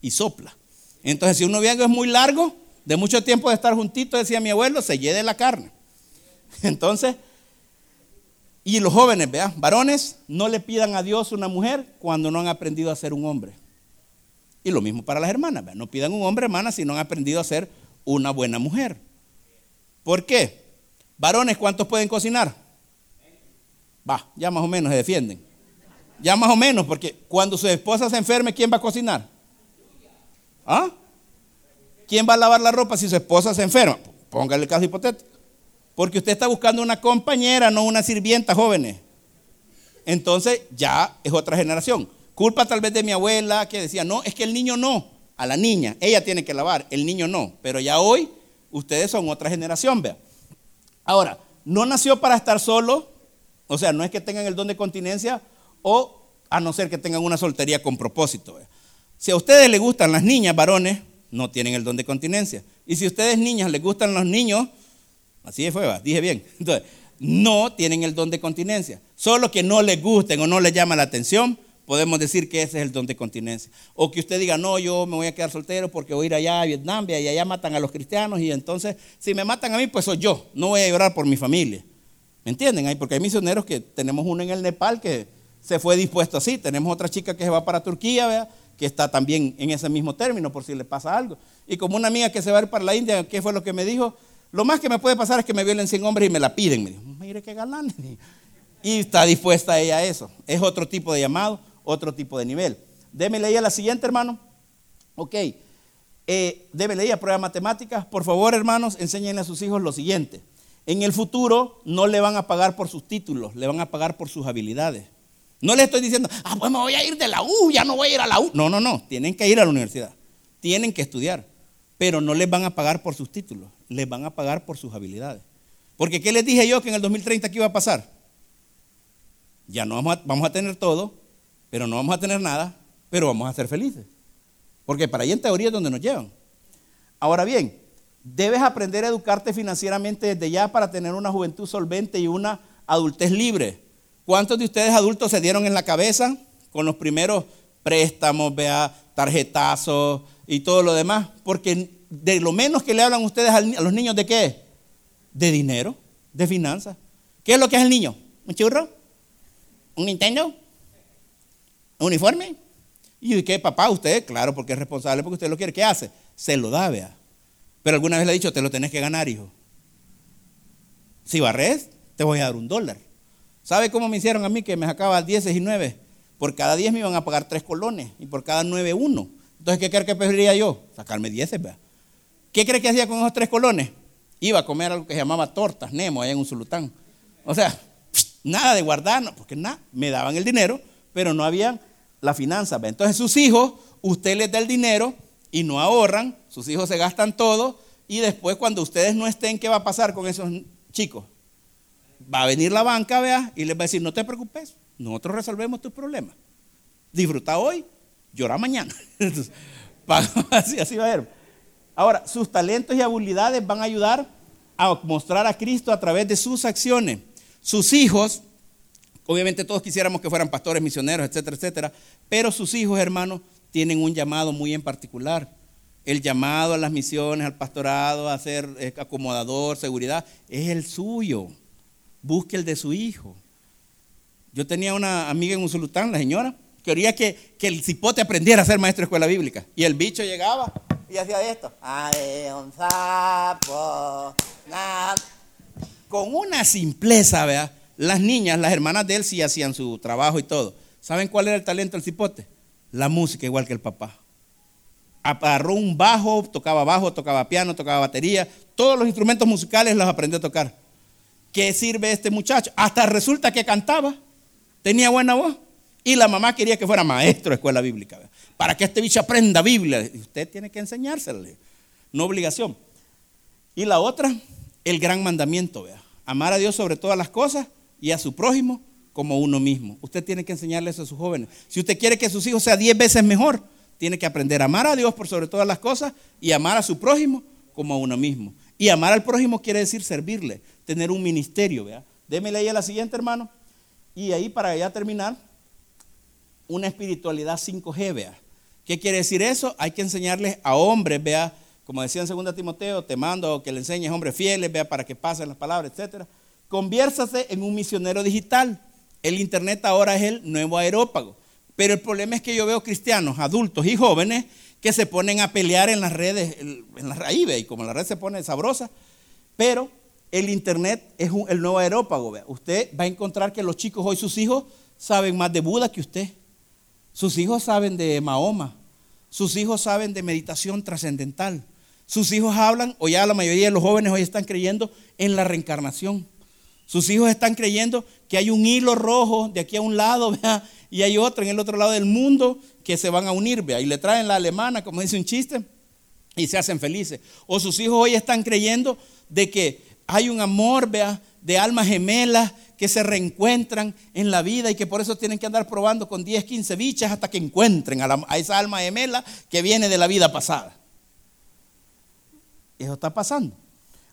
y sopla. Entonces, si un noviazgo es muy largo, de mucho tiempo de estar juntito, decía mi abuelo, se lleve la carne. Entonces, y los jóvenes, vean, varones, no le pidan a Dios una mujer cuando no han aprendido a ser un hombre. Y lo mismo para las hermanas, no pidan un hombre, hermanas, si no han aprendido a ser una buena mujer. ¿Por qué? Varones, ¿cuántos pueden cocinar? Va, ya más o menos se defienden. Ya más o menos, porque cuando su esposa se enferme, ¿quién va a cocinar? ¿Ah? ¿Quién va a lavar la ropa si su esposa se enferma? Póngale el caso hipotético. Porque usted está buscando una compañera, no una sirvienta, jóvenes. Entonces ya es otra generación. Culpa tal vez de mi abuela que decía, no, es que el niño no, a la niña, ella tiene que lavar, el niño no. Pero ya hoy ustedes son otra generación, vea. Ahora, no nació para estar solo, o sea, no es que tengan el don de continencia o a no ser que tengan una soltería con propósito. Si a ustedes les gustan las niñas, varones, no tienen el don de continencia. Y si ustedes niñas les gustan los niños, así fue, va, dije bien. Entonces, no tienen el don de continencia. Solo que no les gusten o no les llama la atención, podemos decir que ese es el don de continencia. O que usted diga, no, yo me voy a quedar soltero porque voy a ir allá a Vietnam y allá matan a los cristianos y entonces si me matan a mí, pues soy yo. No voy a llorar por mi familia. ¿Me entienden? Porque hay misioneros que tenemos uno en el Nepal que se fue dispuesto así. Tenemos otra chica que se va para Turquía, ¿vea? que está también en ese mismo término por si le pasa algo. Y como una amiga que se va a ir para la India, ¿qué fue lo que me dijo? Lo más que me puede pasar es que me violen 100 hombres y me la piden. Me dijo, mire qué galán. Y está dispuesta ella a eso. Es otro tipo de llamado, otro tipo de nivel. Démele ahí a la siguiente, hermano. Ok. Eh, démele ahí a prueba de matemáticas. Por favor, hermanos, enséñenle a sus hijos lo siguiente. En el futuro no le van a pagar por sus títulos, le van a pagar por sus habilidades. No le estoy diciendo, ah, pues me voy a ir de la U, ya no voy a ir a la U. No, no, no, tienen que ir a la universidad, tienen que estudiar, pero no les van a pagar por sus títulos, les van a pagar por sus habilidades. Porque ¿qué les dije yo que en el 2030 qué iba a pasar? Ya no vamos a, vamos a tener todo, pero no vamos a tener nada, pero vamos a ser felices. Porque para ahí en teoría es donde nos llevan. Ahora bien, debes aprender a educarte financieramente desde ya para tener una juventud solvente y una adultez libre. ¿Cuántos de ustedes adultos se dieron en la cabeza con los primeros préstamos, vea, tarjetazos y todo lo demás? Porque de lo menos que le hablan ustedes a los niños de qué? De dinero, de finanzas. ¿Qué es lo que es el niño? ¿Un churro? ¿Un Nintendo? ¿Un uniforme? ¿Y qué, papá? Usted, claro, porque es responsable, porque usted lo quiere. ¿Qué hace? Se lo da, vea. Pero alguna vez le ha dicho, te lo tenés que ganar, hijo. Si barres, te voy a dar un dólar. ¿Sabe cómo me hicieron a mí que me sacaba 10 y 9? Por cada 10 me iban a pagar 3 colones y por cada 9 uno. Entonces, ¿qué cree que preferiría yo? Sacarme 10, ¿verdad? ¿Qué cree que hacía con esos 3 colones? Iba a comer algo que se llamaba tortas, Nemo, allá en un sulután. O sea, nada de guardar, porque nada, me daban el dinero, pero no había la finanza. Entonces, sus hijos, usted les da el dinero y no ahorran, sus hijos se gastan todo y después cuando ustedes no estén, ¿qué va a pasar con esos chicos? va a venir la banca, vea, y les va a decir, no te preocupes, nosotros resolvemos tus problemas. Disfruta hoy, llora mañana. así, así va a ser. Ahora, sus talentos y habilidades van a ayudar a mostrar a Cristo a través de sus acciones. Sus hijos, obviamente todos quisiéramos que fueran pastores, misioneros, etcétera, etcétera, pero sus hijos, hermanos, tienen un llamado muy en particular. El llamado a las misiones, al pastorado, a ser eh, acomodador, seguridad, es el suyo busque el de su hijo. Yo tenía una amiga en Usulután, la señora, quería que, que el cipote aprendiera a ser maestro de escuela bíblica. Y el bicho llegaba y hacía esto. un sapo, Con una simpleza, vea. Las niñas, las hermanas de él sí hacían su trabajo y todo. ¿Saben cuál era el talento del cipote? La música, igual que el papá. Agarró un bajo, tocaba bajo, tocaba piano, tocaba batería. Todos los instrumentos musicales los aprendió a tocar. ¿qué sirve este muchacho? Hasta resulta que cantaba, tenía buena voz. Y la mamá quería que fuera maestro de escuela bíblica, para que este bicho aprenda Biblia. Usted tiene que enseñárselo, no obligación. Y la otra, el gran mandamiento, vea. Amar a Dios sobre todas las cosas y a su prójimo como uno mismo. Usted tiene que enseñarle eso a sus jóvenes. Si usted quiere que sus hijos sean diez veces mejor, tiene que aprender a amar a Dios por sobre todas las cosas y amar a su prójimo como a uno mismo. Y amar al prójimo quiere decir servirle, tener un ministerio, ¿vea? Démele ahí a la siguiente, hermano. Y ahí para ya terminar, una espiritualidad 5G, vea. ¿Qué quiere decir eso? Hay que enseñarles a hombres, vea, como decía en 2 Timoteo, te mando que le enseñes hombres fieles, vea, para que pasen las palabras, etc. Conviérsase en un misionero digital. El internet ahora es el nuevo aerópago. Pero el problema es que yo veo cristianos, adultos y jóvenes que se ponen a pelear en las redes, en la raíz, y como la red se pone sabrosa, pero el Internet es el nuevo aerópago. Usted va a encontrar que los chicos hoy, sus hijos, saben más de Buda que usted. Sus hijos saben de Mahoma. Sus hijos saben de meditación trascendental. Sus hijos hablan, o ya la mayoría de los jóvenes hoy están creyendo en la reencarnación. Sus hijos están creyendo que hay un hilo rojo de aquí a un lado, y hay otro en el otro lado del mundo que se van a unir, y le traen la alemana, como dice un chiste, y se hacen felices. O sus hijos hoy están creyendo de que hay un amor, vea, de almas gemelas que se reencuentran en la vida y que por eso tienen que andar probando con 10, 15 bichas hasta que encuentren a, esa alma gemela que viene de la vida pasada. Eso está pasando.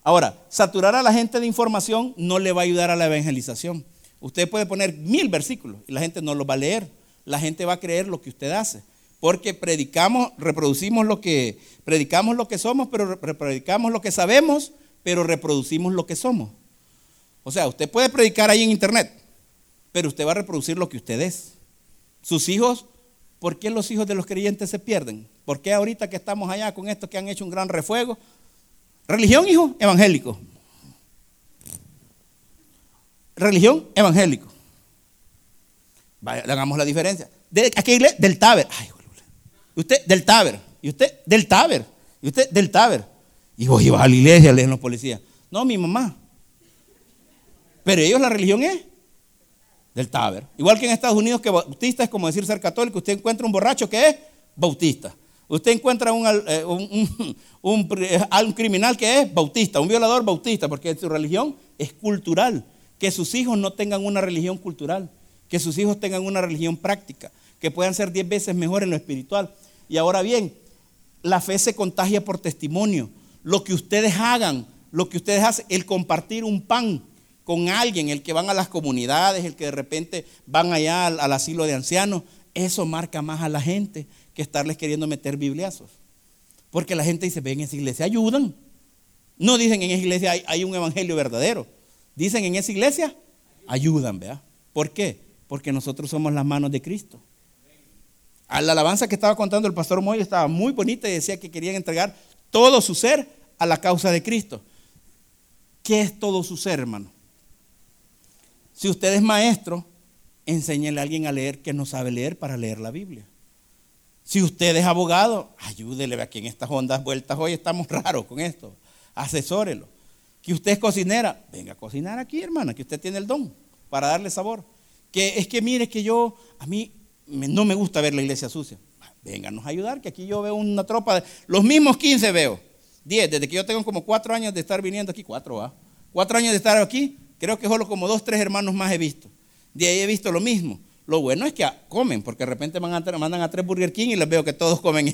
Ahora, saturar a la gente de información no le va a ayudar a la evangelización. Usted puede poner mil versículos y la gente no los va a leer. La gente va a creer lo que usted hace. Porque predicamos, reproducimos lo que, predicamos lo que somos, pero predicamos lo que sabemos, pero reproducimos lo que somos. O sea, usted puede predicar ahí en internet, pero usted va a reproducir lo que usted es. Sus hijos, ¿por qué los hijos de los creyentes se pierden? ¿Por qué ahorita que estamos allá con estos que han hecho un gran refuego? Religión, hijo, evangélico. Religión, evangélico. Vaya, hagamos la diferencia. ¿De qué iglesia? Del Taber. Ay, usted del Taber. Y usted del Taber. Y usted del Taber. Y vos ibas a la iglesia, leen los policías. No, mi mamá. Pero ellos la religión es del Taber. Igual que en Estados Unidos, que bautista es como decir ser católico. Usted encuentra un borracho que es bautista. Usted encuentra un, eh, un, criminal que es bautista, un violador bautista, porque su religión es cultural. Que sus hijos no tengan una religión cultural que sus hijos tengan una religión práctica, que puedan ser diez veces mejor en lo espiritual. Y ahora bien, la fe se contagia por testimonio. Lo que ustedes hagan, lo que ustedes hacen, el compartir un pan con alguien, el que van a las comunidades, el que de repente van allá al, asilo de ancianos, eso marca más a la gente que estarles queriendo meter bibliazos. Porque la gente dice, ven, en esa iglesia ayudan. No dicen en esa iglesia hay, un evangelio verdadero. Dicen en esa iglesia ayudan, ¿verdad? ¿Por qué? Porque nosotros somos las manos de Cristo. A la alabanza que estaba contando el pastor Moy estaba muy bonita y decía que querían entregar todo su ser a la causa de Cristo. ¿Qué es todo su ser, hermano? Si usted es maestro, enséñele a alguien a leer que no sabe leer para leer la Biblia. Si usted es abogado, ayúdele a que en estas ondas vueltas hoy estamos raros con esto. Asesórelo. Que usted es cocinera, venga a cocinar aquí, hermana, que usted tiene el don para darle sabor. Que es que mire que yo, a mí no me gusta ver la iglesia sucia. Vénganos a ayudar, que aquí yo veo una tropa de, los mismos 15 veo, 10, desde que yo tengo como 4 años de estar viniendo aquí, 4 va, 4 años de estar aquí, creo que solo como 2, 3 hermanos más he visto. De ahí he visto lo mismo. Lo bueno es que comen, porque de repente mandan a tres Burger King y les veo que todos comen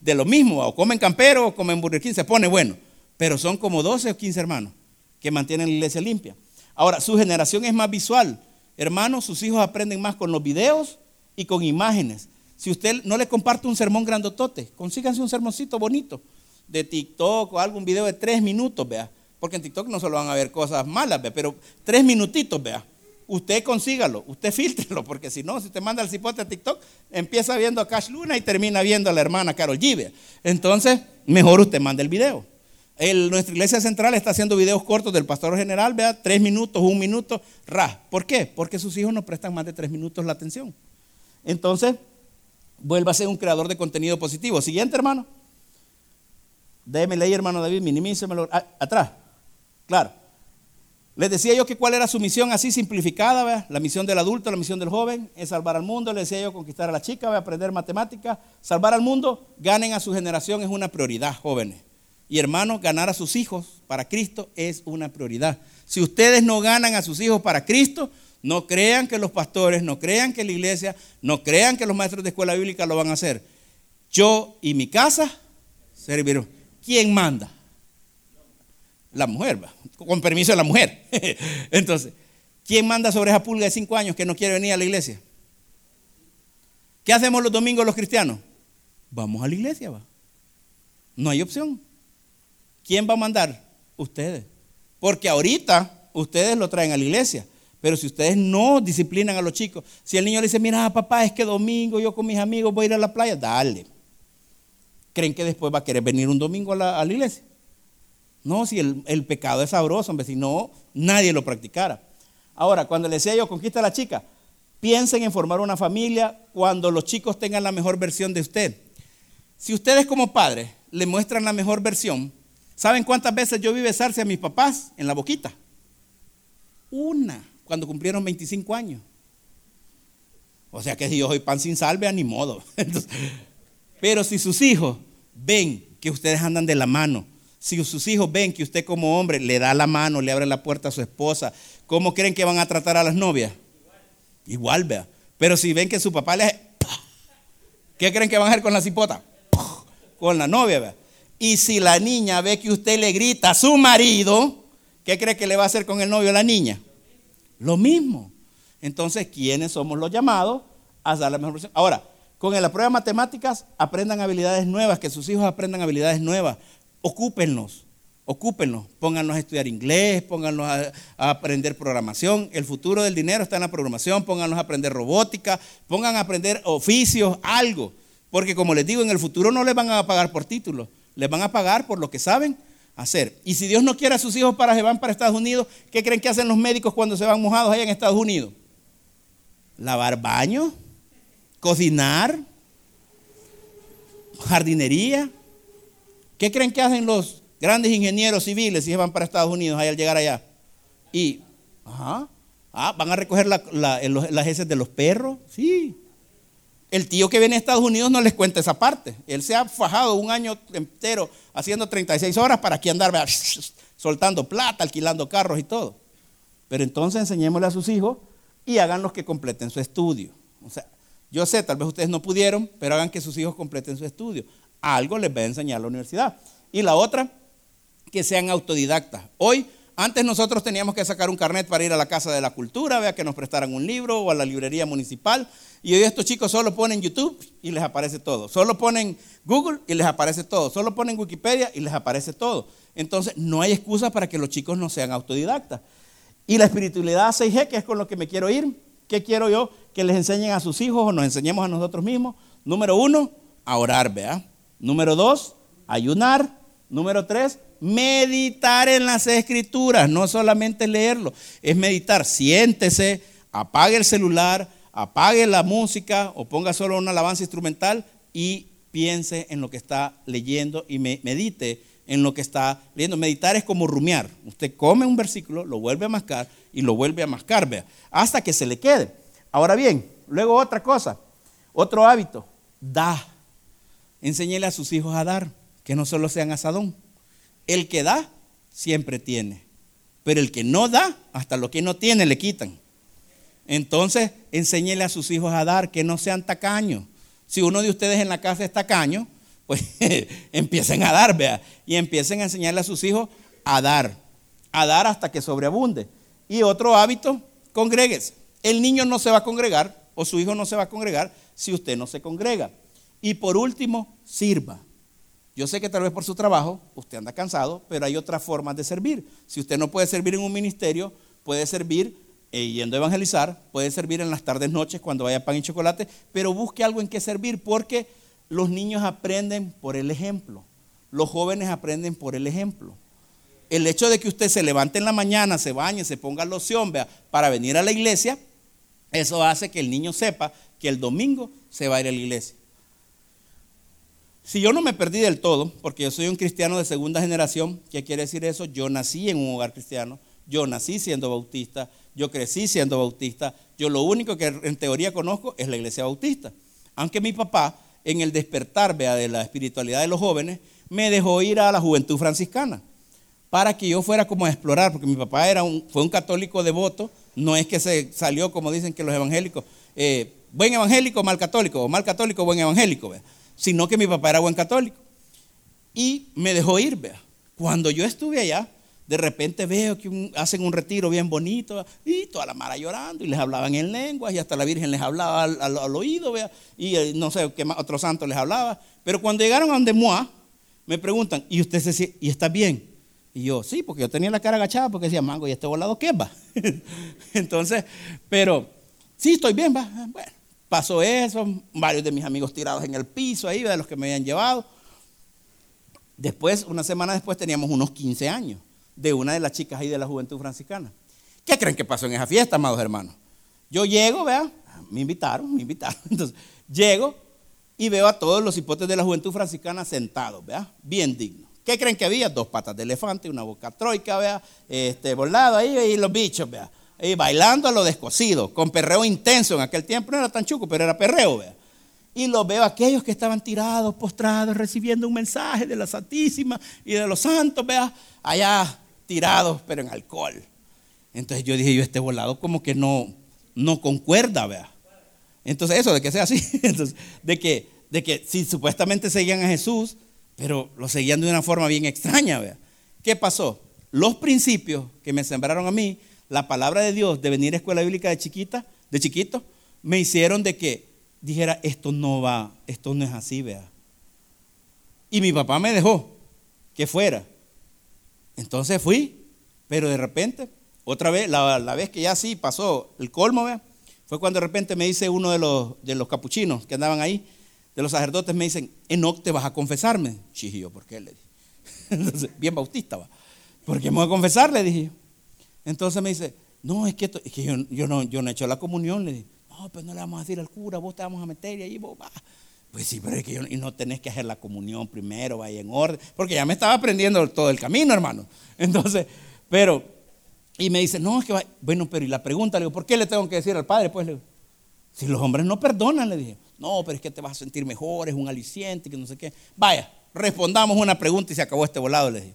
de lo mismo, o comen campero o comen Burger King, se pone bueno. Pero son como 12 o 15 hermanos que mantienen la iglesia limpia. Ahora, su generación es más visual. Hermanos, sus hijos aprenden más con los videos y con imágenes. Si usted no le comparte un sermón grandotote, consíganse un sermoncito bonito de TikTok o algún video de tres minutos, vea. Porque en TikTok no solo van a ver cosas malas, vea, pero tres minutitos, vea. Usted consígalo, usted filtrelo, porque si no, si usted manda el cipote a TikTok, empieza viendo a Cash Luna y termina viendo a la hermana Carol G. Entonces, mejor usted manda el video nuestra iglesia central está haciendo videos cortos del pastor general, vea, tres minutos, un minuto, ra. ¿Por qué? Porque sus hijos no prestan más de tres minutos la atención. Entonces, vuelva a ser un creador de contenido positivo. Siguiente, hermano. Déjeme leer, hermano David, minimícemelo. Ah, atrás. Claro. Les decía yo que cuál era su misión así simplificada, la misión del adulto, la misión del joven, es salvar al mundo. Les decía yo conquistar a la chica, aprender matemáticas, salvar al mundo, ganen a su generación es una prioridad, jóvenes. Y hermanos, ganar a sus hijos para Cristo es una prioridad. Si ustedes no ganan a sus hijos para Cristo, no crean que los pastores, no crean que la iglesia, no crean que los maestros de escuela bíblica lo van a hacer. Yo y mi casa servirán. ¿Quién manda? La mujer, con permiso de la mujer. Entonces, ¿quién manda sobre esa pulga de cinco años que no quiere venir a la iglesia? ¿Qué hacemos los domingos los cristianos? Vamos a la iglesia, va. No hay opción. ¿Quién va a mandar? Ustedes. Porque ahorita ustedes lo traen a la iglesia. Pero si ustedes no disciplinan a los chicos, si el niño le dice, mira papá, es que domingo yo con mis amigos voy a ir a la playa, dale. ¿Creen que después va a querer venir un domingo a la, iglesia? No, si el, pecado es sabroso, hombre, si no, nadie lo practicara. Ahora, cuando le decía yo, conquista a la chica, piensen en formar una familia cuando los chicos tengan la mejor versión de usted. Si ustedes como padres le muestran la mejor versión, ¿Saben cuántas veces yo vi besarse a mis papás en la boquita? Una, cuando cumplieron 25 años. O sea que si yo soy pan sin salve, ni modo. pero si sus hijos ven que ustedes andan de la mano, si sus hijos ven que usted como hombre le da la mano, le abre la puerta a su esposa, ¿cómo creen que van a tratar a las novias? Igual, vea. Pero si ven que su papá le... ¿Qué creen que van a hacer con la cipota? Con la novia, vea. Y si la niña ve que usted le grita a su marido, ¿qué cree que le va a hacer con el novio la niña? Lo mismo. Entonces, ¿quiénes somos los llamados a dar la mejor versión? Ahora, con la prueba de matemáticas, aprendan habilidades nuevas, que sus hijos aprendan habilidades nuevas. Ocúpenlos, ocúpenlos. Pónganlos a estudiar inglés, pónganlos a, aprender programación. El futuro del dinero está en la programación. Pónganlos a aprender robótica, pongan a aprender oficios, algo. Porque como les digo, en el futuro no les van a pagar por títulos, les van a pagar por lo que saben hacer. Y si Dios no quiere a sus hijos para que van para Estados Unidos, ¿qué creen que hacen los médicos cuando se van mojados allá en Estados Unidos? Lavar baños cocinar, jardinería. ¿Qué creen que hacen los grandes ingenieros civiles si se van para Estados Unidos al llegar allá? Y, ajá, ah, van a recoger las heces de los perros, sí. El tío que viene a Estados Unidos no les cuenta esa parte. Él se ha fajado un año entero haciendo 36 horas para aquí andar soltando plata, alquilando carros y todo. Pero entonces enseñémosle a sus hijos y háganlos que completen su estudio. O sea, yo sé, tal vez ustedes no pudieron, pero hagan que sus hijos completen su estudio. Algo les va a enseñar la universidad. Y la otra, que sean autodidactas. Hoy, antes nosotros teníamos que sacar un carnet para ir a la Casa de la Cultura, vea que nos prestaran un libro o a la librería municipal. Y hoy estos chicos solo ponen YouTube y les aparece todo. Solo ponen Google y les aparece todo. Solo ponen Wikipedia y les aparece todo. Entonces, no hay excusa para que los chicos no sean autodidactas. Y la espiritualidad 6G, que es con lo que me quiero ir, ¿qué quiero yo? que les enseñen a sus hijos o nos enseñemos a nosotros mismos. Número uno, a orar, vea. Número dos, ayunar. Número tres, meditar en las escrituras, no solamente leerlo, es meditar. Siéntese, apague el celular, apague la música o ponga solo una alabanza instrumental y piense en lo que está leyendo y medite en lo que está leyendo. Meditar es como rumiar. Usted come un versículo, lo vuelve a mascar y lo vuelve a mascar, vea, hasta que se le quede. Ahora bien, luego otra cosa, otro hábito, da. Enséñele a sus hijos a dar, que no solo sean asadón. El que da, siempre tiene. Pero el que no da, hasta lo que no tiene le quitan. Entonces, enséñele a sus hijos a dar, que no sean tacaños. Si uno de ustedes en la casa es tacaño, pues empiecen a dar, vea, y empiecen a enseñarle a sus hijos a dar, a dar hasta que sobreabunde. Y otro hábito, congréguese. El niño no se va a congregar o su hijo no se va a congregar si usted no se congrega. Y por último, sirva. Yo sé que tal vez por su trabajo usted anda cansado, pero hay otras formas de servir. Si usted no puede servir en un ministerio, puede servir eh, yendo a evangelizar, puede servir en las tardes, noches cuando vaya pan y chocolate, pero busque algo en qué servir porque los niños aprenden por el ejemplo. Los jóvenes aprenden por el ejemplo. El hecho de que usted se levante en la mañana, se bañe, se ponga loción, vea, para venir a la iglesia, eso hace que el niño sepa que el domingo se va a ir a la iglesia. Si yo no me perdí del todo, porque yo soy un cristiano de segunda generación, ¿qué quiere decir eso? Yo nací en un hogar cristiano, yo nací siendo bautista, yo crecí siendo bautista, yo lo único que en teoría conozco es la iglesia bautista. Aunque mi papá, en el despertar vea, de la espiritualidad de los jóvenes, me dejó ir a la juventud franciscana para que yo fuera como a explorar, porque mi papá era un, fue un católico devoto, no es que se salió como dicen que los evangélicos, eh, buen evangélico, mal católico, o mal católico, buen evangélico, ¿vea? Sino que mi papá era buen católico. Y me dejó ir, vea. Cuando yo estuve allá, de repente veo que hacen un retiro bien bonito y toda la mara llorando y les hablaban en lenguas y hasta la Virgen les hablaba al, oído, vea, y eh, no sé qué otro santo les hablaba. Pero cuando llegaron a donde me preguntan, ¿y usted se, y está bien? Y yo, sí, porque yo tenía la cara agachada porque decía, mango, ¿y este volado qué va? Entonces, pero, sí, estoy bien, va. Bueno, pasó eso, varios de mis amigos tirados en el piso ahí, de los que me habían llevado. Después, una semana después, teníamos unos 15 años de una de las chicas ahí de la juventud franciscana. ¿Qué creen que pasó en esa fiesta, amados hermanos? Yo llego, vea, me invitaron, me invitaron. Entonces, llego y veo a todos los hipotes de la juventud franciscana sentados, vea, bien dignos. ¿Qué creen que había? Dos patas de elefante, una boca troika, vea, este, volado ahí y los bichos, vea. Y bailando a lo descosido, con perreo intenso. En aquel tiempo no era tan chuco, pero era perreo, vea. Y los veo aquellos que estaban tirados, postrados, recibiendo un mensaje de la Santísima y de los santos, vea, allá tirados, pero en alcohol. Entonces yo dije, yo este volado como que no, no concuerda, vea. Entonces eso de que sea así, entonces, de que, de que si supuestamente seguían a Jesús, pero lo seguían de una forma bien extraña. ¿vea? ¿Qué pasó? Los principios que me sembraron a mí, la palabra de Dios de venir a escuela bíblica de chiquita, de chiquito, me hicieron de que dijera, esto no va, esto no es así, vea. Y mi papá me dejó que fuera. Entonces fui, pero de repente, otra vez, la, vez que ya sí pasó el colmo, vea, fue cuando de repente me dice uno de los, de los capuchinos que andaban ahí, de los sacerdotes, me dicen, Enoch, ¿te vas a confesarme? Chijillo, ¿por qué? Le dije. Entonces, bien bautista va. ¿Por qué me voy a confesar? Le dije. Entonces me dice, no, es que, es que yo, no, yo no he hecho la comunión. Le dije, no, pues no le vamos a decir al cura, vos te vamos a meter y ahí vos vas. Pues sí, pero es que yo, y no tenés que hacer la comunión primero, vaya en orden, porque ya me estaba aprendiendo todo el camino, hermano. Entonces, pero, y me dice, no, es que va, bueno, pero y la pregunta, le digo, ¿por qué le tengo que decir al padre? Pues le digo, si los hombres no perdonan, le dije, no, pero es que te vas a sentir mejor, es un aliciente, que no sé qué. Vaya, respondamos una pregunta y se acabó este volado, le dije.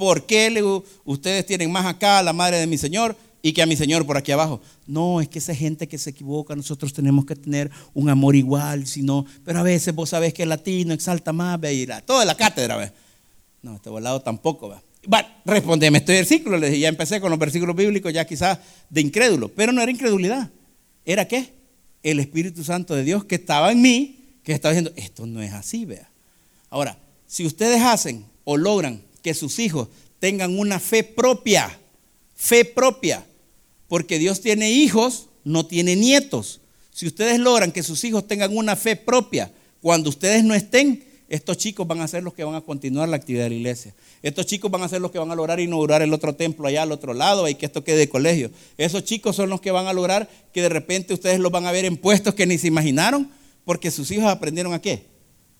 ¿Por qué ustedes tienen más acá a la madre de mi Señor y que a mi Señor por aquí abajo? No, es que esa gente que se equivoca, nosotros tenemos que tener un amor igual, sino, pero a veces vos sabés que el latino exalta más, ve, y toda la cátedra, ve. No, este volado tampoco, ve. Bueno, respondeme este versículo, le dije, ya empecé con los versículos bíblicos, ya quizás de incrédulo, pero no era incredulidad, ¿era qué? El Espíritu Santo de Dios que estaba en mí, que estaba diciendo, esto no es así, vea. Ahora, si ustedes hacen o logran que sus hijos tengan una fe propia, fe propia, porque Dios tiene hijos, no tiene nietos. Si ustedes logran que sus hijos tengan una fe propia, cuando ustedes no estén, estos chicos van a ser los que van a continuar la actividad de la iglesia. Estos chicos van a ser los que van a lograr inaugurar el otro templo allá al otro lado y que esto quede de colegio. Esos chicos son los que van a lograr que de repente ustedes los van a ver en puestos que ni se imaginaron, porque sus hijos aprendieron a qué?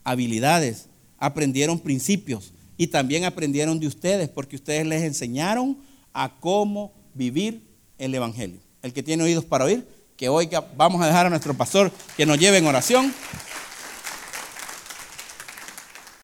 Habilidades, aprendieron principios y también aprendieron de ustedes, porque ustedes les enseñaron a cómo vivir el Evangelio. El que tiene oídos para oír, que oiga, vamos a dejar a nuestro pastor que nos lleve en oración.